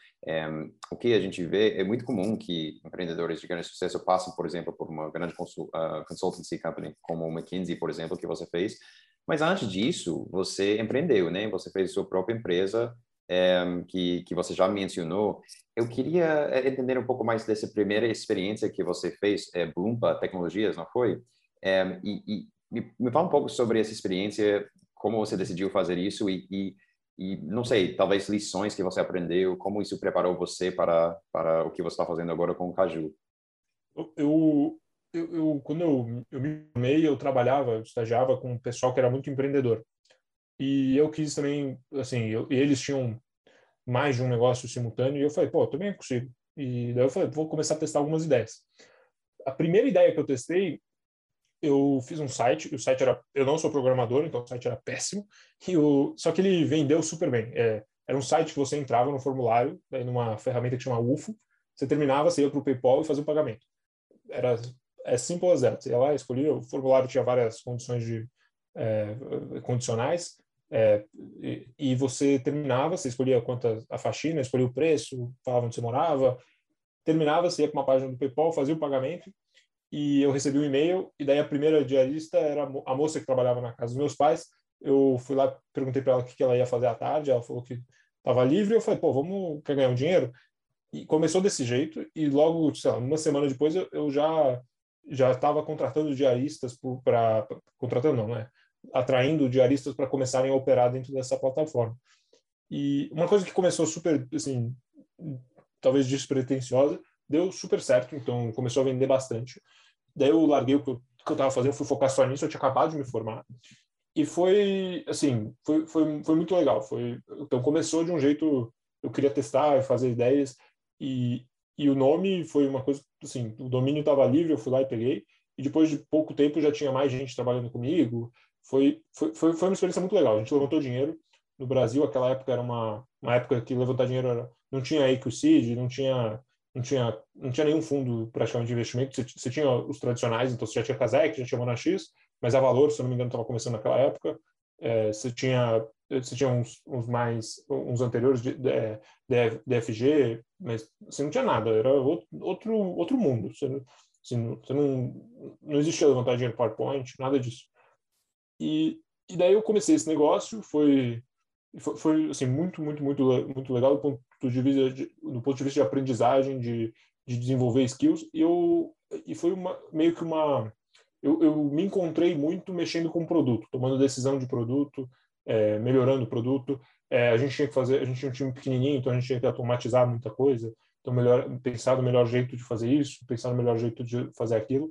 Speaker 2: O que a gente vê é muito comum que empreendedores de grande sucesso passem, por exemplo, por uma grande uh, consultancy company, como o McKinsey, por exemplo, que você fez. Mas antes disso, você empreendeu, né? Você fez sua própria empresa é, que, que você já mencionou. Eu queria eh, entender um pouco mais dessa primeira experiência que você fez, é, Bloomba Tecnologias, não foi? E, e me, me fala um pouco sobre essa experiência, como você decidiu fazer isso e, e, e, não sei, talvez lições que você aprendeu, como isso preparou você para, para o que você está fazendo agora com o Caju.
Speaker 1: Eu, eu, eu, quando eu, eu me formei, eu trabalhava, eu estagiava com um pessoal que era muito empreendedor. E eu quis também, assim, eu, eles tinham mais de um negócio simultâneo, e eu falei, pô, eu também consigo. E daí eu falei, vou começar a testar algumas ideias. A primeira ideia que eu testei, eu fiz um site, o site era, eu não sou programador, então o site era péssimo, e o, só que ele vendeu super bem. É, era um site que você entrava no formulário, daí numa ferramenta que chama UFO, você terminava, você ia para o PayPal e fazia o pagamento. Era é simple as. Você ia lá, escolhia, o formulário tinha várias condições de é, condicionais, é, e, e, você terminava, você escolhia quanto a faxina, escolhia o preço, falava onde você morava, terminava, você ia para uma página do PayPal, fazia o pagamento, e eu recebi um e-mail, e daí a primeira diarista era a moça que trabalhava na casa dos meus pais, eu fui lá, perguntei para ela o que ela ia fazer à tarde, ela falou que estava livre, eu falei, pô, vamos, quer ganhar um dinheiro? E começou desse jeito, e logo, sei lá, uma semana depois eu, eu já já estava contratando diaristas para contratando não, né? Atraindo diaristas para começarem a operar dentro dessa plataforma. E uma coisa que começou super, assim, talvez despretensiosa, deu super certo, então começou a vender bastante. Daí eu larguei o que eu estava fazendo, fui focar só nisso, eu tinha acabado de me formar. E foi, assim, foi, foi, foi muito legal. Foi, então começou de um jeito, eu queria testar, fazer ideias, e, e o nome foi uma coisa, assim, o domínio estava livre, eu fui lá e peguei. E depois de pouco tempo já tinha mais gente trabalhando comigo. Foi, foi, foi, uma experiência muito legal. A gente levantou dinheiro. No Brasil, aquela época era uma, uma época que levantar dinheiro era, não tinha EQCID, não tinha, não tinha, não tinha nenhum fundo praticamente de investimento. Você, você tinha os tradicionais, então você já tinha Kazek, já tinha Monax, mas a Valor, se eu não me engano, estava começando naquela época. É, você tinha você tinha uns, uns mais uns anteriores de, de, de, DFG, mas você não tinha nada, era outro outro mundo. Você, assim, você não não existia levantar dinheiro PowerPoint, nada disso. E, e daí eu comecei esse negócio, foi foi, foi assim muito muito muito muito legal do ponto de vista de, do ponto de vista de aprendizagem, de, de desenvolver skills. E eu e foi uma meio que uma eu, eu me encontrei muito mexendo com produto, tomando decisão de produto, é, melhorando o produto. É, a gente tinha que fazer, a gente tinha um time pequenininho, então a gente tinha que automatizar muita coisa. Então, melhor, pensar no melhor jeito de fazer isso, pensar no melhor jeito de fazer aquilo.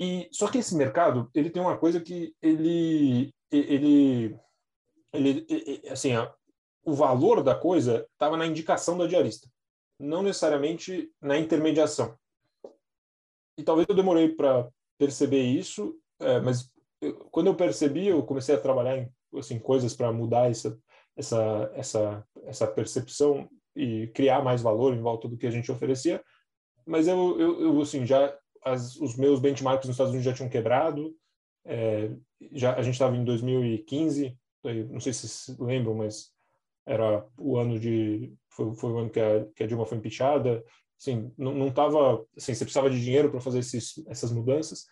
Speaker 1: E só que esse mercado, ele tem uma coisa que ele, ele, ele, ele assim, o valor da coisa estava na indicação da diarista, não necessariamente na intermediação. E talvez eu demorei para perceber isso, é, mas eu, quando eu percebi, eu comecei a trabalhar em assim coisas para mudar essa essa essa essa percepção e criar mais valor em volta do que a gente oferecia. Mas eu, eu, eu assim já as, os meus benchmarks nos Estados Unidos já tinham quebrado. É, já a gente estava em 2015, não sei se se lembram, mas era o ano de foi, foi o ano que a, que a Dilma foi impeachada. Assim, não, não tava assim, você precisava de dinheiro para fazer esses, essas mudanças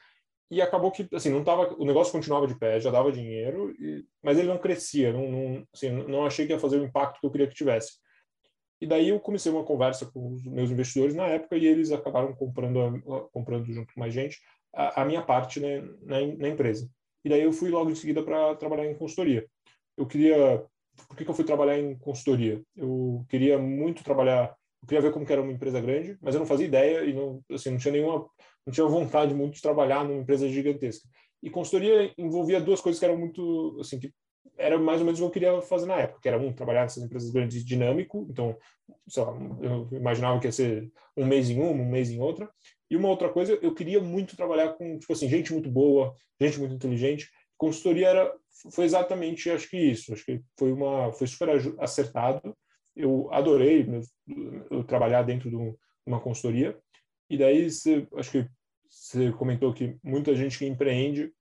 Speaker 1: e acabou que assim não tava o negócio continuava de pé já dava dinheiro e, mas ele não crescia não não, assim, não achei que ia fazer o impacto que eu queria que tivesse e daí eu comecei uma conversa com os meus investidores na época e eles acabaram comprando comprando junto com mais gente a, a minha parte né, na, na, empresa. E daí eu fui logo em seguida para trabalhar em consultoria. Eu queria por que, que eu fui trabalhar em consultoria? Eu queria muito trabalhar eu queria ver como que era uma empresa grande, mas eu não fazia ideia e não, assim, não tinha nenhuma, não tinha vontade muito de trabalhar numa empresa gigantesca. E consultoria envolvia duas coisas que eram muito, assim, que era mais ou menos o que eu queria fazer na época, que era um trabalhar nessas empresas grandes dinâmico, então, sei lá, eu imaginava que ia ser um mês em uma, um mês em outra. E uma outra coisa, eu queria muito trabalhar com, tipo assim, gente muito boa, gente muito inteligente. Consultoria era foi exatamente, acho que isso, acho que foi uma foi super acertado eu adorei eu, trabalhar dentro de uma consultoria. E daí, acho que você comentou que muita gente que empreende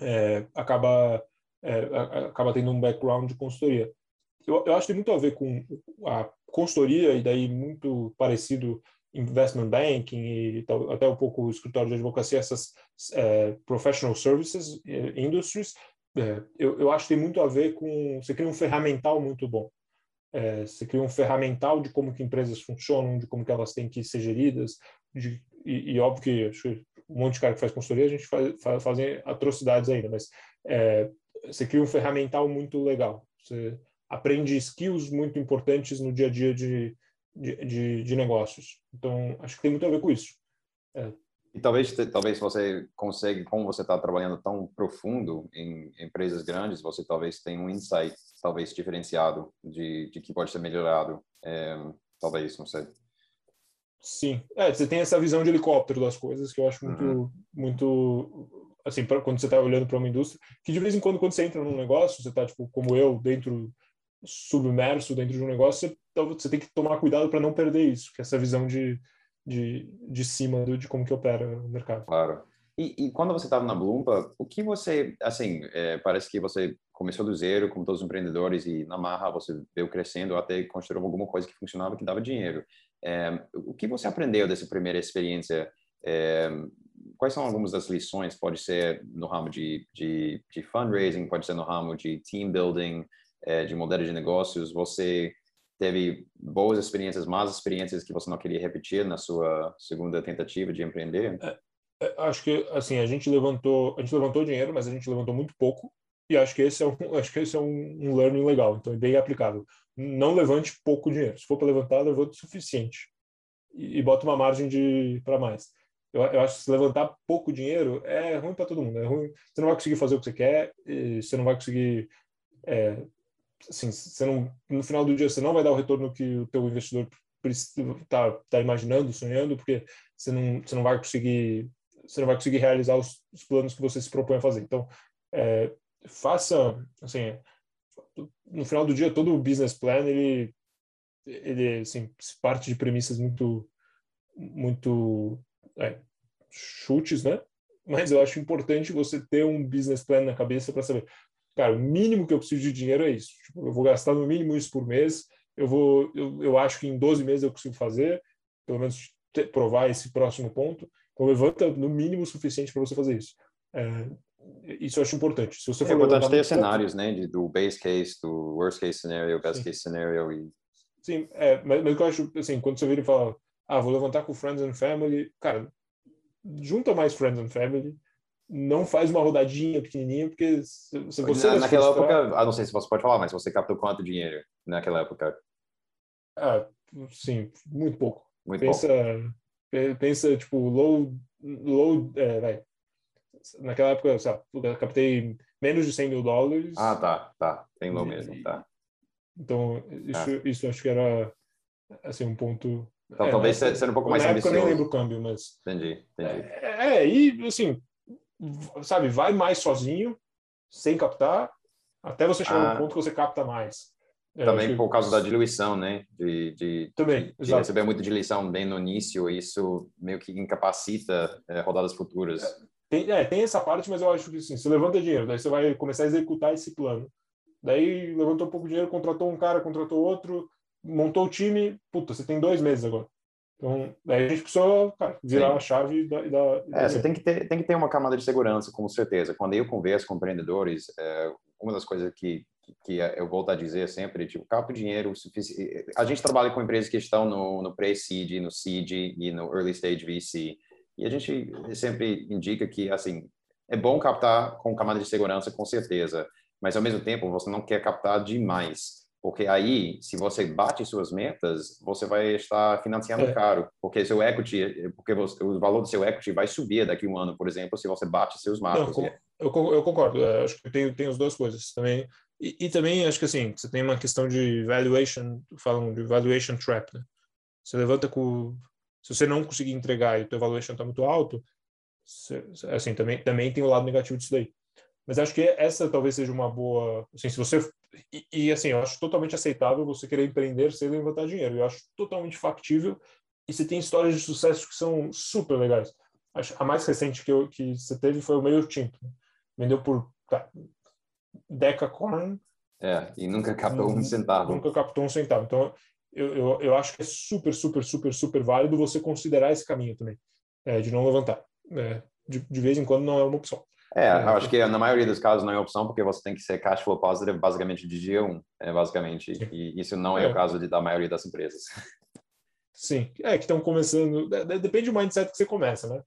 Speaker 1: é, acaba é, acaba tendo um background de consultoria. Eu, eu acho que tem muito a ver com a consultoria e daí muito parecido investment banking e tal, até um pouco o escritório de advocacia, essas é, professional services é, industries, é, eu, eu acho que tem muito a ver com você cria um ferramental muito bom é, você cria um ferramental de como que empresas funcionam, de como que elas têm que ser geridas, de, e, e, óbvio que, que um monte de cara que faz consultoria, a gente faz, faz fazem atrocidades ainda, mas é, você cria um ferramental muito legal. Você aprende skills muito importantes no dia a dia de, de, de, de negócios. Então, acho que tem muito a ver com isso. É,
Speaker 2: e talvez, talvez você consegue, como você está trabalhando tão profundo em empresas grandes, você talvez tenha um insight, talvez diferenciado de, de que pode ser melhorado, é, talvez, não sei.
Speaker 1: Sim, é, você tem essa visão de helicóptero das coisas que eu acho muito, uhum. muito, assim, pra, quando você está olhando para uma indústria, que de vez em quando, quando você entra num negócio, você está, tipo, como eu, dentro, submerso dentro de um negócio, você, você tem que tomar cuidado para não perder isso, que é essa visão de de, de cima do, de como que opera o mercado.
Speaker 2: Claro. E, e quando você estava na Bloomba, o que você, assim, é, parece que você começou do zero, como todos os empreendedores, e na marra você veio crescendo até construiu alguma coisa que funcionava, que dava dinheiro. É, o que você aprendeu dessa primeira experiência? É, quais são algumas das lições? Pode ser no ramo de, de, de fundraising, pode ser no ramo de team building, é, de modelo de negócios. Você teve boas experiências, más experiências que você não queria repetir na sua segunda tentativa de empreender?
Speaker 1: É, é, acho que assim a gente levantou, a gente levantou dinheiro, mas a gente levantou muito pouco. E acho que esse é um, acho que esse é um, um learning legal, então é bem aplicável. Não levante pouco dinheiro. Se for para levantar, levante o suficiente e, e bota uma margem de para mais. Eu, eu, acho que se levantar pouco dinheiro é ruim para todo mundo. É ruim. Você não vai conseguir fazer o que você quer, você não vai conseguir é, assim, você não, no final do dia você não vai dar o retorno que o teu investidor está tá imaginando, sonhando, porque você não, você não vai conseguir você não vai conseguir realizar os, os planos que você se propõe a fazer. Então, é, faça, assim, no final do dia todo o business plan ele ele assim parte de premissas muito muito é, chutes, né? Mas eu acho importante você ter um business plan na cabeça para saber cara, o mínimo que eu preciso de dinheiro é isso. Tipo, eu vou gastar no mínimo isso por mês. Eu vou, eu, eu acho que em 12 meses eu consigo fazer, pelo menos ter, provar esse próximo ponto. Então levanta no mínimo o suficiente para você fazer isso. É, isso eu acho importante. Se você
Speaker 2: é importante ter cenários, né, de, do base case, do worst case scenario, best Sim. case scenario e
Speaker 1: Sim, é, mas, mas eu acho assim, quando você vira e fala, ah, vou levantar com friends and family, cara, junta mais friends and family, não faz uma rodadinha pequenininha, porque se, você...
Speaker 2: Na, naquela época, ah, não sei se você pode falar, mas você captou quanto dinheiro naquela época?
Speaker 1: Ah, sim, muito pouco.
Speaker 2: Muito
Speaker 1: pensa,
Speaker 2: pouco.
Speaker 1: Pensa, tipo, low... low é, vai. Naquela época, sabe, eu captei menos de 100 mil dólares.
Speaker 2: Ah, tá, tá. Tem low mesmo, tá.
Speaker 1: Então, isso, ah. isso acho que era, assim, um ponto...
Speaker 2: Então, é, talvez seja um pouco mais ambicioso.
Speaker 1: eu nem lembro o câmbio, mas...
Speaker 2: Entendi, entendi.
Speaker 1: É, é, e, assim, sabe, vai mais sozinho, sem captar, até você chegar ah, no ponto que você capta mais.
Speaker 2: É, também por causa da diluição, né? De, de,
Speaker 1: também,
Speaker 2: de, de receber muita diluição bem no início, isso meio que incapacita é, rodadas futuras. É,
Speaker 1: tem, é, tem essa parte, mas eu acho que sim, você levanta dinheiro, daí você vai começar a executar esse plano. Daí levantou um pouco de dinheiro, contratou um cara, contratou outro, montou o time, puta, você tem dois meses agora. Então, daí a gente precisou cara, virar Sim. a chave da,
Speaker 2: É, você tem que, ter, tem que ter uma camada de segurança, com certeza. Quando eu converso com empreendedores, é, uma das coisas que, que eu volto a dizer sempre, tipo, capa dinheiro suficiente. A gente trabalha com empresas que estão no, no pre-seed, no seed e no early stage VC. E a gente sempre indica que, assim, é bom captar com camada de segurança, com certeza. Mas, ao mesmo tempo, você não quer captar demais porque aí, se você bate suas metas, você vai estar financiando é. caro, porque seu equity, porque você, o valor do seu equity vai subir daqui a um ano, por exemplo, se você bate seus marcos. Não,
Speaker 1: eu, eu concordo, é, acho que tem, tem as duas coisas também. E, e, também acho que assim, você tem uma questão de valuation, falam de valuation trap, né? Você levanta com. Se você não conseguir entregar e o teu valuation está muito alto, você, assim, também, também tem o lado negativo disso daí. Mas acho que essa talvez seja uma boa. Assim, se você. E, e, assim, eu acho totalmente aceitável você querer empreender sem levantar dinheiro. Eu acho totalmente factível. E você tem histórias de sucesso que são super legais. Acho, a mais recente que, eu, que você teve foi o meio tinto. Vendeu por tá, Decacorn.
Speaker 2: É, e nunca captou um centavo.
Speaker 1: Nunca captou um centavo. Então, eu, eu, eu acho que é super, super, super, super válido você considerar esse caminho também, é, de não levantar. É, de, de vez em quando não é uma opção.
Speaker 2: É, eu acho que na maioria dos casos não é opção, porque você tem que ser cash flow positive basicamente de dia 1, é, basicamente. E isso não é, é, o caso de, da maioria das empresas.
Speaker 1: Sim, é que estão começando. Depende do mindset que você começa, né?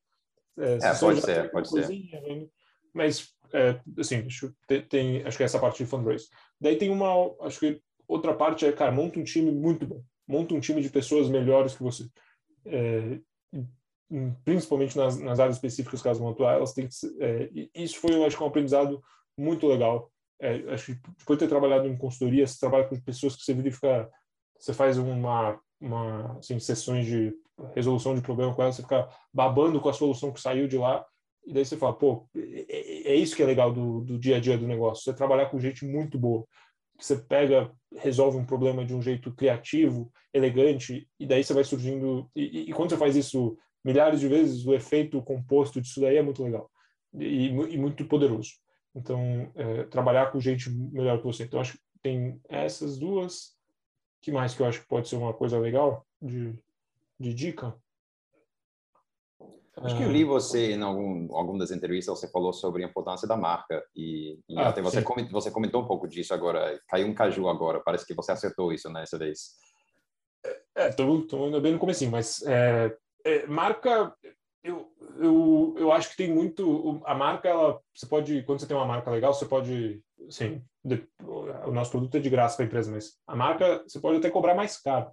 Speaker 2: É, é pode ser, pode coisinha,
Speaker 1: ser. Né? Mas, é, assim, tem, tem, acho que é essa parte de fundraise. Daí tem uma, acho que outra parte é, cara, monta um time muito bom. Monta um time de pessoas melhores que você. É, principalmente nas, nas áreas específicas que elas vão atuar, elas têm que é, isso foi, eu acho, um aprendizado muito legal. É, acho que depois de ter trabalhado em consultoria, você trabalha com pessoas que você verifica, você faz uma, uma assim, sessões de resolução de problema com elas, você fica babando com a solução que saiu de lá, e daí você fala, pô, é, é, é isso que é legal do, do dia a dia do negócio, você trabalhar com gente muito boa. você pega, resolve um problema de um jeito criativo, elegante, e daí você vai surgindo. E, e, quando você faz isso milhares de vezes, o efeito composto disso daí é muito legal e, e muito poderoso. Então, é, trabalhar com gente melhor que você. Então, acho que tem essas duas. que mais que eu acho que pode ser uma coisa legal de, de dica?
Speaker 2: Acho que eu li você em algum, alguma das entrevistas, você falou sobre a importância da marca e, e ah, até você, comentou, você comentou um pouco disso agora. Caiu um caju agora, parece que você acertou isso nessa vez.
Speaker 1: É, estou indo bem no começo, mas é, é, marca, eu, eu, eu acho que tem muito. A marca, ela, você pode, quando você tem uma marca legal, você pode, sim, o nosso produto é de graça para a empresa, mas a marca você pode até cobrar mais caro.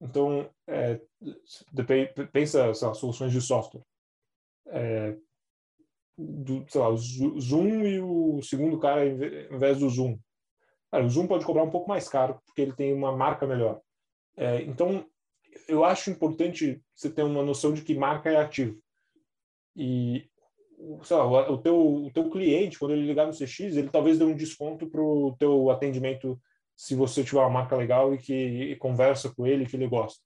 Speaker 1: Então, é, pensa lá, soluções de software. É, do, sei lá, o Zoom e o segundo cara ao invés do Zoom. Cara, o Zoom pode cobrar um pouco mais caro porque ele tem uma marca melhor. É, então, eu acho importante você ter uma noção de que marca é ativo. E sei lá, o, teu, o teu cliente, quando ele ligar no CX, ele talvez dê um desconto para o teu atendimento se você tiver uma marca legal e que e conversa com ele, que ele gosta.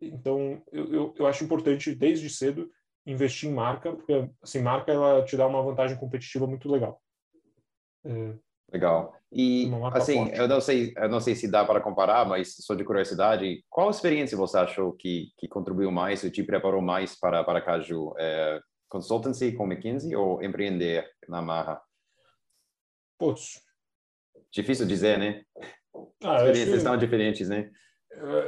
Speaker 1: Então, eu, eu, eu, acho importante, desde cedo, investir em marca, porque, assim, marca, ela te dá uma vantagem competitiva muito legal.
Speaker 2: É, legal. E, assim, forte. eu não sei eu não sei se dá para comparar, mas só de curiosidade, qual experiência você achou que, que contribuiu mais, ou te preparou mais para, para Caju? É, consultancy com McKinsey ou empreender na Marra?
Speaker 1: Putz,
Speaker 2: Difícil dizer, né? Ah, Experiências que, tão diferentes, né?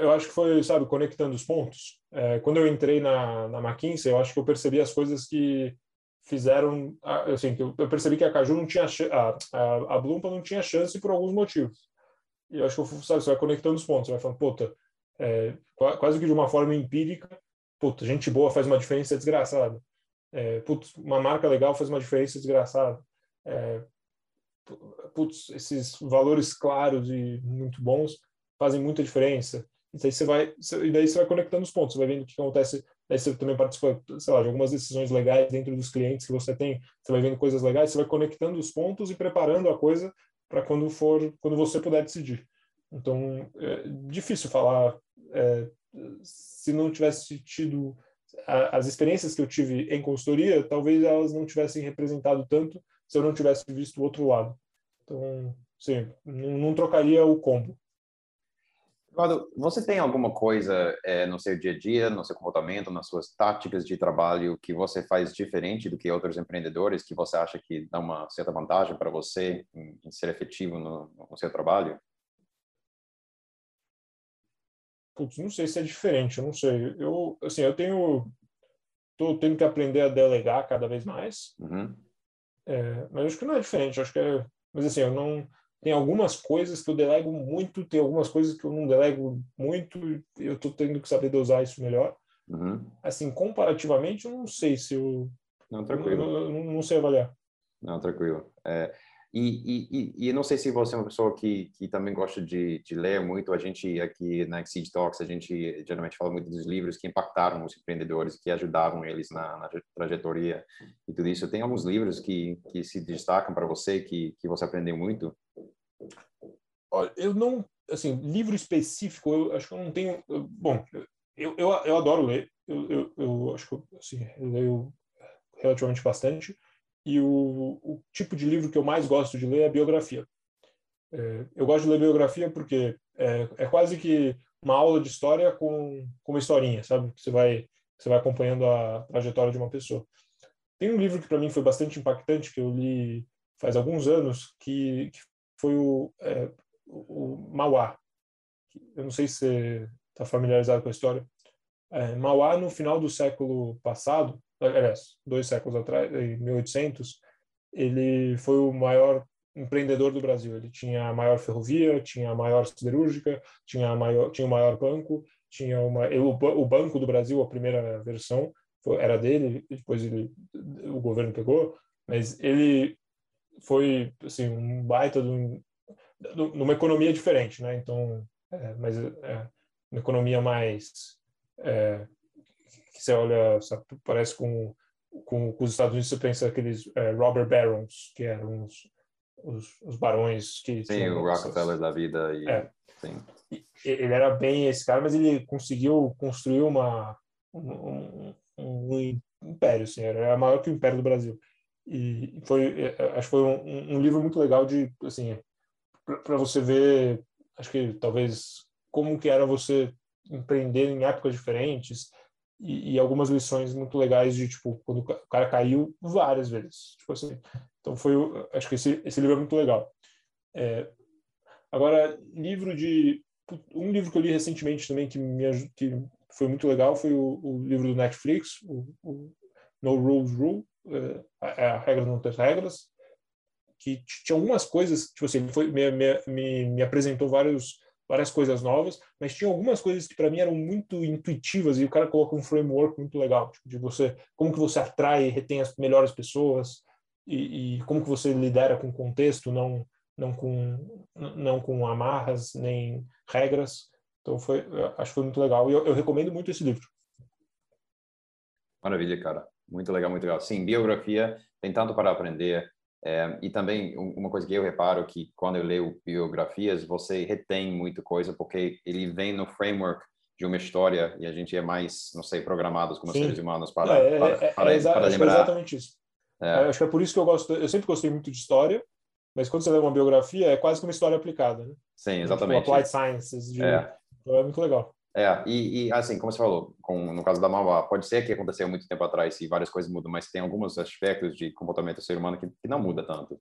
Speaker 1: Eu acho que foi, sabe, conectando os pontos. É, quando eu entrei na, na McKinsey, eu acho que eu percebi as coisas que fizeram, assim, eu percebi que a Caju não tinha, a, a, a Blumpa não tinha chance por alguns motivos. E eu acho que, sabe, você vai conectando os pontos, vai falando, puta, é, quase que de uma forma empírica, puta, gente boa faz uma diferença desgraçada. É, putz, uma marca legal faz uma diferença desgraçada. É, putz, esses valores claros e muito bons fazem muita diferença. E daí você vai, e daí você vai conectando os pontos, você vai vendo o que acontece. Daí você também participa, sei lá, de algumas decisões legais dentro dos clientes que você tem. Você vai vendo coisas legais, você vai conectando os pontos e preparando a coisa para quando for, quando você puder decidir. Então, é difícil falar. É, se não tivesse tido a, as experiências que eu tive em consultoria, talvez elas não tivessem representado tanto se eu não tivesse visto o outro lado. Então, sim, não, não trocaria o combo.
Speaker 2: Eduardo, você tem alguma coisa é, no seu dia a dia, no seu comportamento, nas suas táticas de trabalho que você faz diferente do que outros empreendedores, que você acha que dá uma certa vantagem para você em, em, ser efetivo no, no seu trabalho?
Speaker 1: Putz, não sei se é diferente, eu não sei. Eu, assim, eu tenho, tô tendo que aprender a delegar cada vez mais. Uhum. É, mas acho que não é diferente, acho que é, mas assim, eu não tem algumas coisas que eu delego muito, tem algumas coisas que eu não delego muito, eu estou tendo que saber dosar isso melhor. Uhum. Assim, comparativamente, eu não sei se eu
Speaker 2: não tranquilo,
Speaker 1: eu, eu, eu não sei avaliar.
Speaker 2: Não, tranquilo. É, e, e, e, não sei se você é uma pessoa que, que também gosta de, de ler muito. A gente aqui na Exceed Talks, a gente geralmente fala muito dos livros que impactaram os empreendedores, que ajudaram eles na, na trajetória e tudo isso. Tem alguns livros que, que se destacam para você, que, que você aprendeu muito?
Speaker 1: Olha, eu não, assim, livro específico, eu acho que eu não tenho. Bom, eu, eu, eu adoro ler. Eu, eu, eu acho que assim, eu leio relativamente bastante e o, o, tipo de livro que eu mais gosto de ler é biografia. É, eu gosto de ler biografia porque é, é, quase que uma aula de história com, com uma historinha, sabe? Você vai, você vai acompanhando a trajetória de uma pessoa. Tem um livro que para mim foi bastante impactante, que eu li faz alguns anos, que, que foi o, é, o Mauá. Eu não sei se você está familiarizado com a história. É, Mauá, no final do século passado, aliás, dois séculos atrás, em 1800, ele foi o maior empreendedor do Brasil. Ele tinha a maior ferrovia, tinha a maior siderúrgica, tinha, a maior, tinha o maior banco, tinha uma, ele, o Banco do Brasil, a primeira versão, foi, era dele, depois ele, o governo pegou, mas ele foi assim, um baita de um, numa economia diferente, né? Então, é, mas é, uma economia mais é, que você olha, sabe, parece com, com, com, os Estados Unidos, você pensa aqueles é, robber barons, que eram uns, os, os barões que
Speaker 2: sim o Rockefeller da vida e
Speaker 1: é. ele era bem esse cara mas ele conseguiu construir uma um, um, um império assim era maior que o império do Brasil e foi é, acho que foi um, um livro muito legal de assim para você ver acho que talvez como que era você empreender em épocas diferentes e, e, algumas lições muito legais de tipo quando o cara caiu várias vezes tipo assim. Então foi acho que esse, esse livro é muito legal. É, agora livro de um livro que eu li recentemente também que me que foi muito legal foi o, o livro do Netflix o, o No Rules Rule é, a, a regra não ter regras que tinha algumas coisas tipo assim ele foi me, me, me, apresentou vários várias coisas novas, mas tinha algumas coisas que para mim eram muito intuitivas e o cara coloca um framework muito legal tipo, de você como que você atrai e retém as melhores pessoas e, e, como que você lidera com contexto, não não com não com amarras nem regras. Então foi acho que foi muito legal e eu, eu recomendo muito esse livro.
Speaker 2: Maravilha, cara. Muito legal, muito legal. Sim, biografia tem tanto para aprender. É, e também uma coisa que eu reparo que quando eu leio biografias você retém muita coisa porque ele vem no framework de uma história e a gente é mais não sei programados como Sim. seres humanos para
Speaker 1: é,
Speaker 2: para,
Speaker 1: é, para, é, para lembrar. É exatamente isso. É. é. acho que é por isso que eu gosto. Eu sempre gostei muito de história, mas quando você lê uma biografia é quase como uma história aplicada, né?
Speaker 2: Sim, exatamente.
Speaker 1: Tipo, applied sciences. De... É. Então é muito legal.
Speaker 2: É, e, e, assim, como você falou, com, no caso da Mauá, pode ser que aconteceu muito tempo atrás e várias coisas mudam, mas tem alguns aspectos de comportamento do ser humano que, que não muda tanto.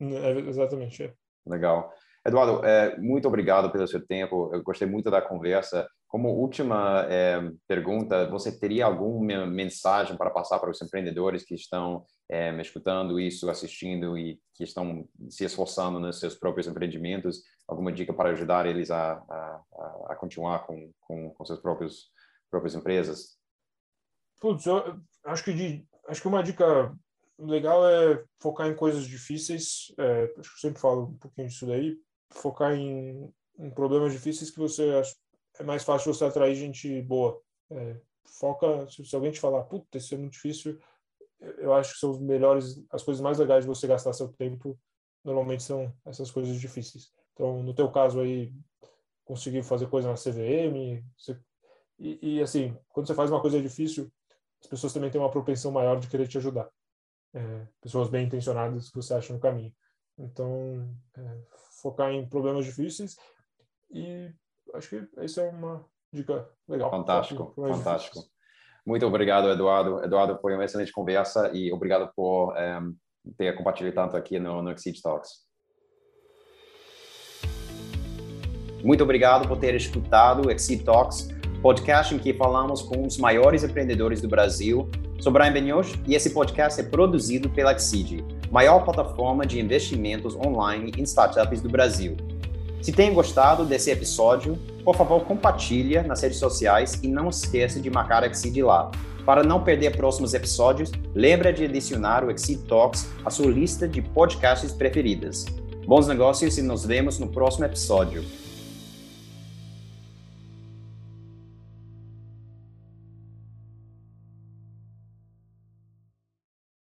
Speaker 1: É, exatamente. É.
Speaker 2: Legal. Eduardo, é, muito obrigado pelo seu tempo. Eu gostei muito da conversa. Como última é, pergunta, você teria alguma mensagem para passar para os empreendedores que estão é, escutando isso, assistindo e que estão se esforçando nos seus próprios empreendimentos? Alguma dica para ajudar eles a, a, a continuar com, com, com seus próprios próprias empresas?
Speaker 1: Putz, eu acho que de, acho que uma dica legal é focar em coisas difíceis. É, acho que eu sempre falo um pouquinho disso daí. Focar em, em problemas difíceis que você é mais fácil você atrair gente boa. É, foca, se, se, alguém te falar, puta, isso é muito difícil, eu acho que são os melhores, as coisas mais legais de você gastar seu tempo, normalmente são essas coisas difíceis. Então, no teu caso aí, conseguir fazer coisa na CVM, você, e, e, assim, quando você faz uma coisa difícil, as pessoas também têm uma propensão maior de querer te ajudar. É, pessoas bem intencionadas que você acha no caminho. Então, é, focar em problemas difíceis e acho que isso é uma dica legal.
Speaker 2: Fantástico, fantástico. Difíceis. Muito obrigado, Eduardo. Eduardo, foi uma excelente conversa e obrigado por um, eh, ter compartilhado tanto aqui no, no Exceed Talks. Muito obrigado por ter escutado o Exceed Talks, podcast em que falamos com os maiores empreendedores do Brasil. Sou Brian Benioch e esse podcast é produzido pela Exceed, maior plataforma de investimentos online em startups do Brasil. Se tem gostado desse episódio, por favor, compartilha nas redes sociais e não esqueça de marcar a Exceed lá. Para não perder próximos episódios, lembra de adicionar o Exceed Talks à sua lista de podcasts preferidas. Bons negócios e nos vemos no próximo episódio.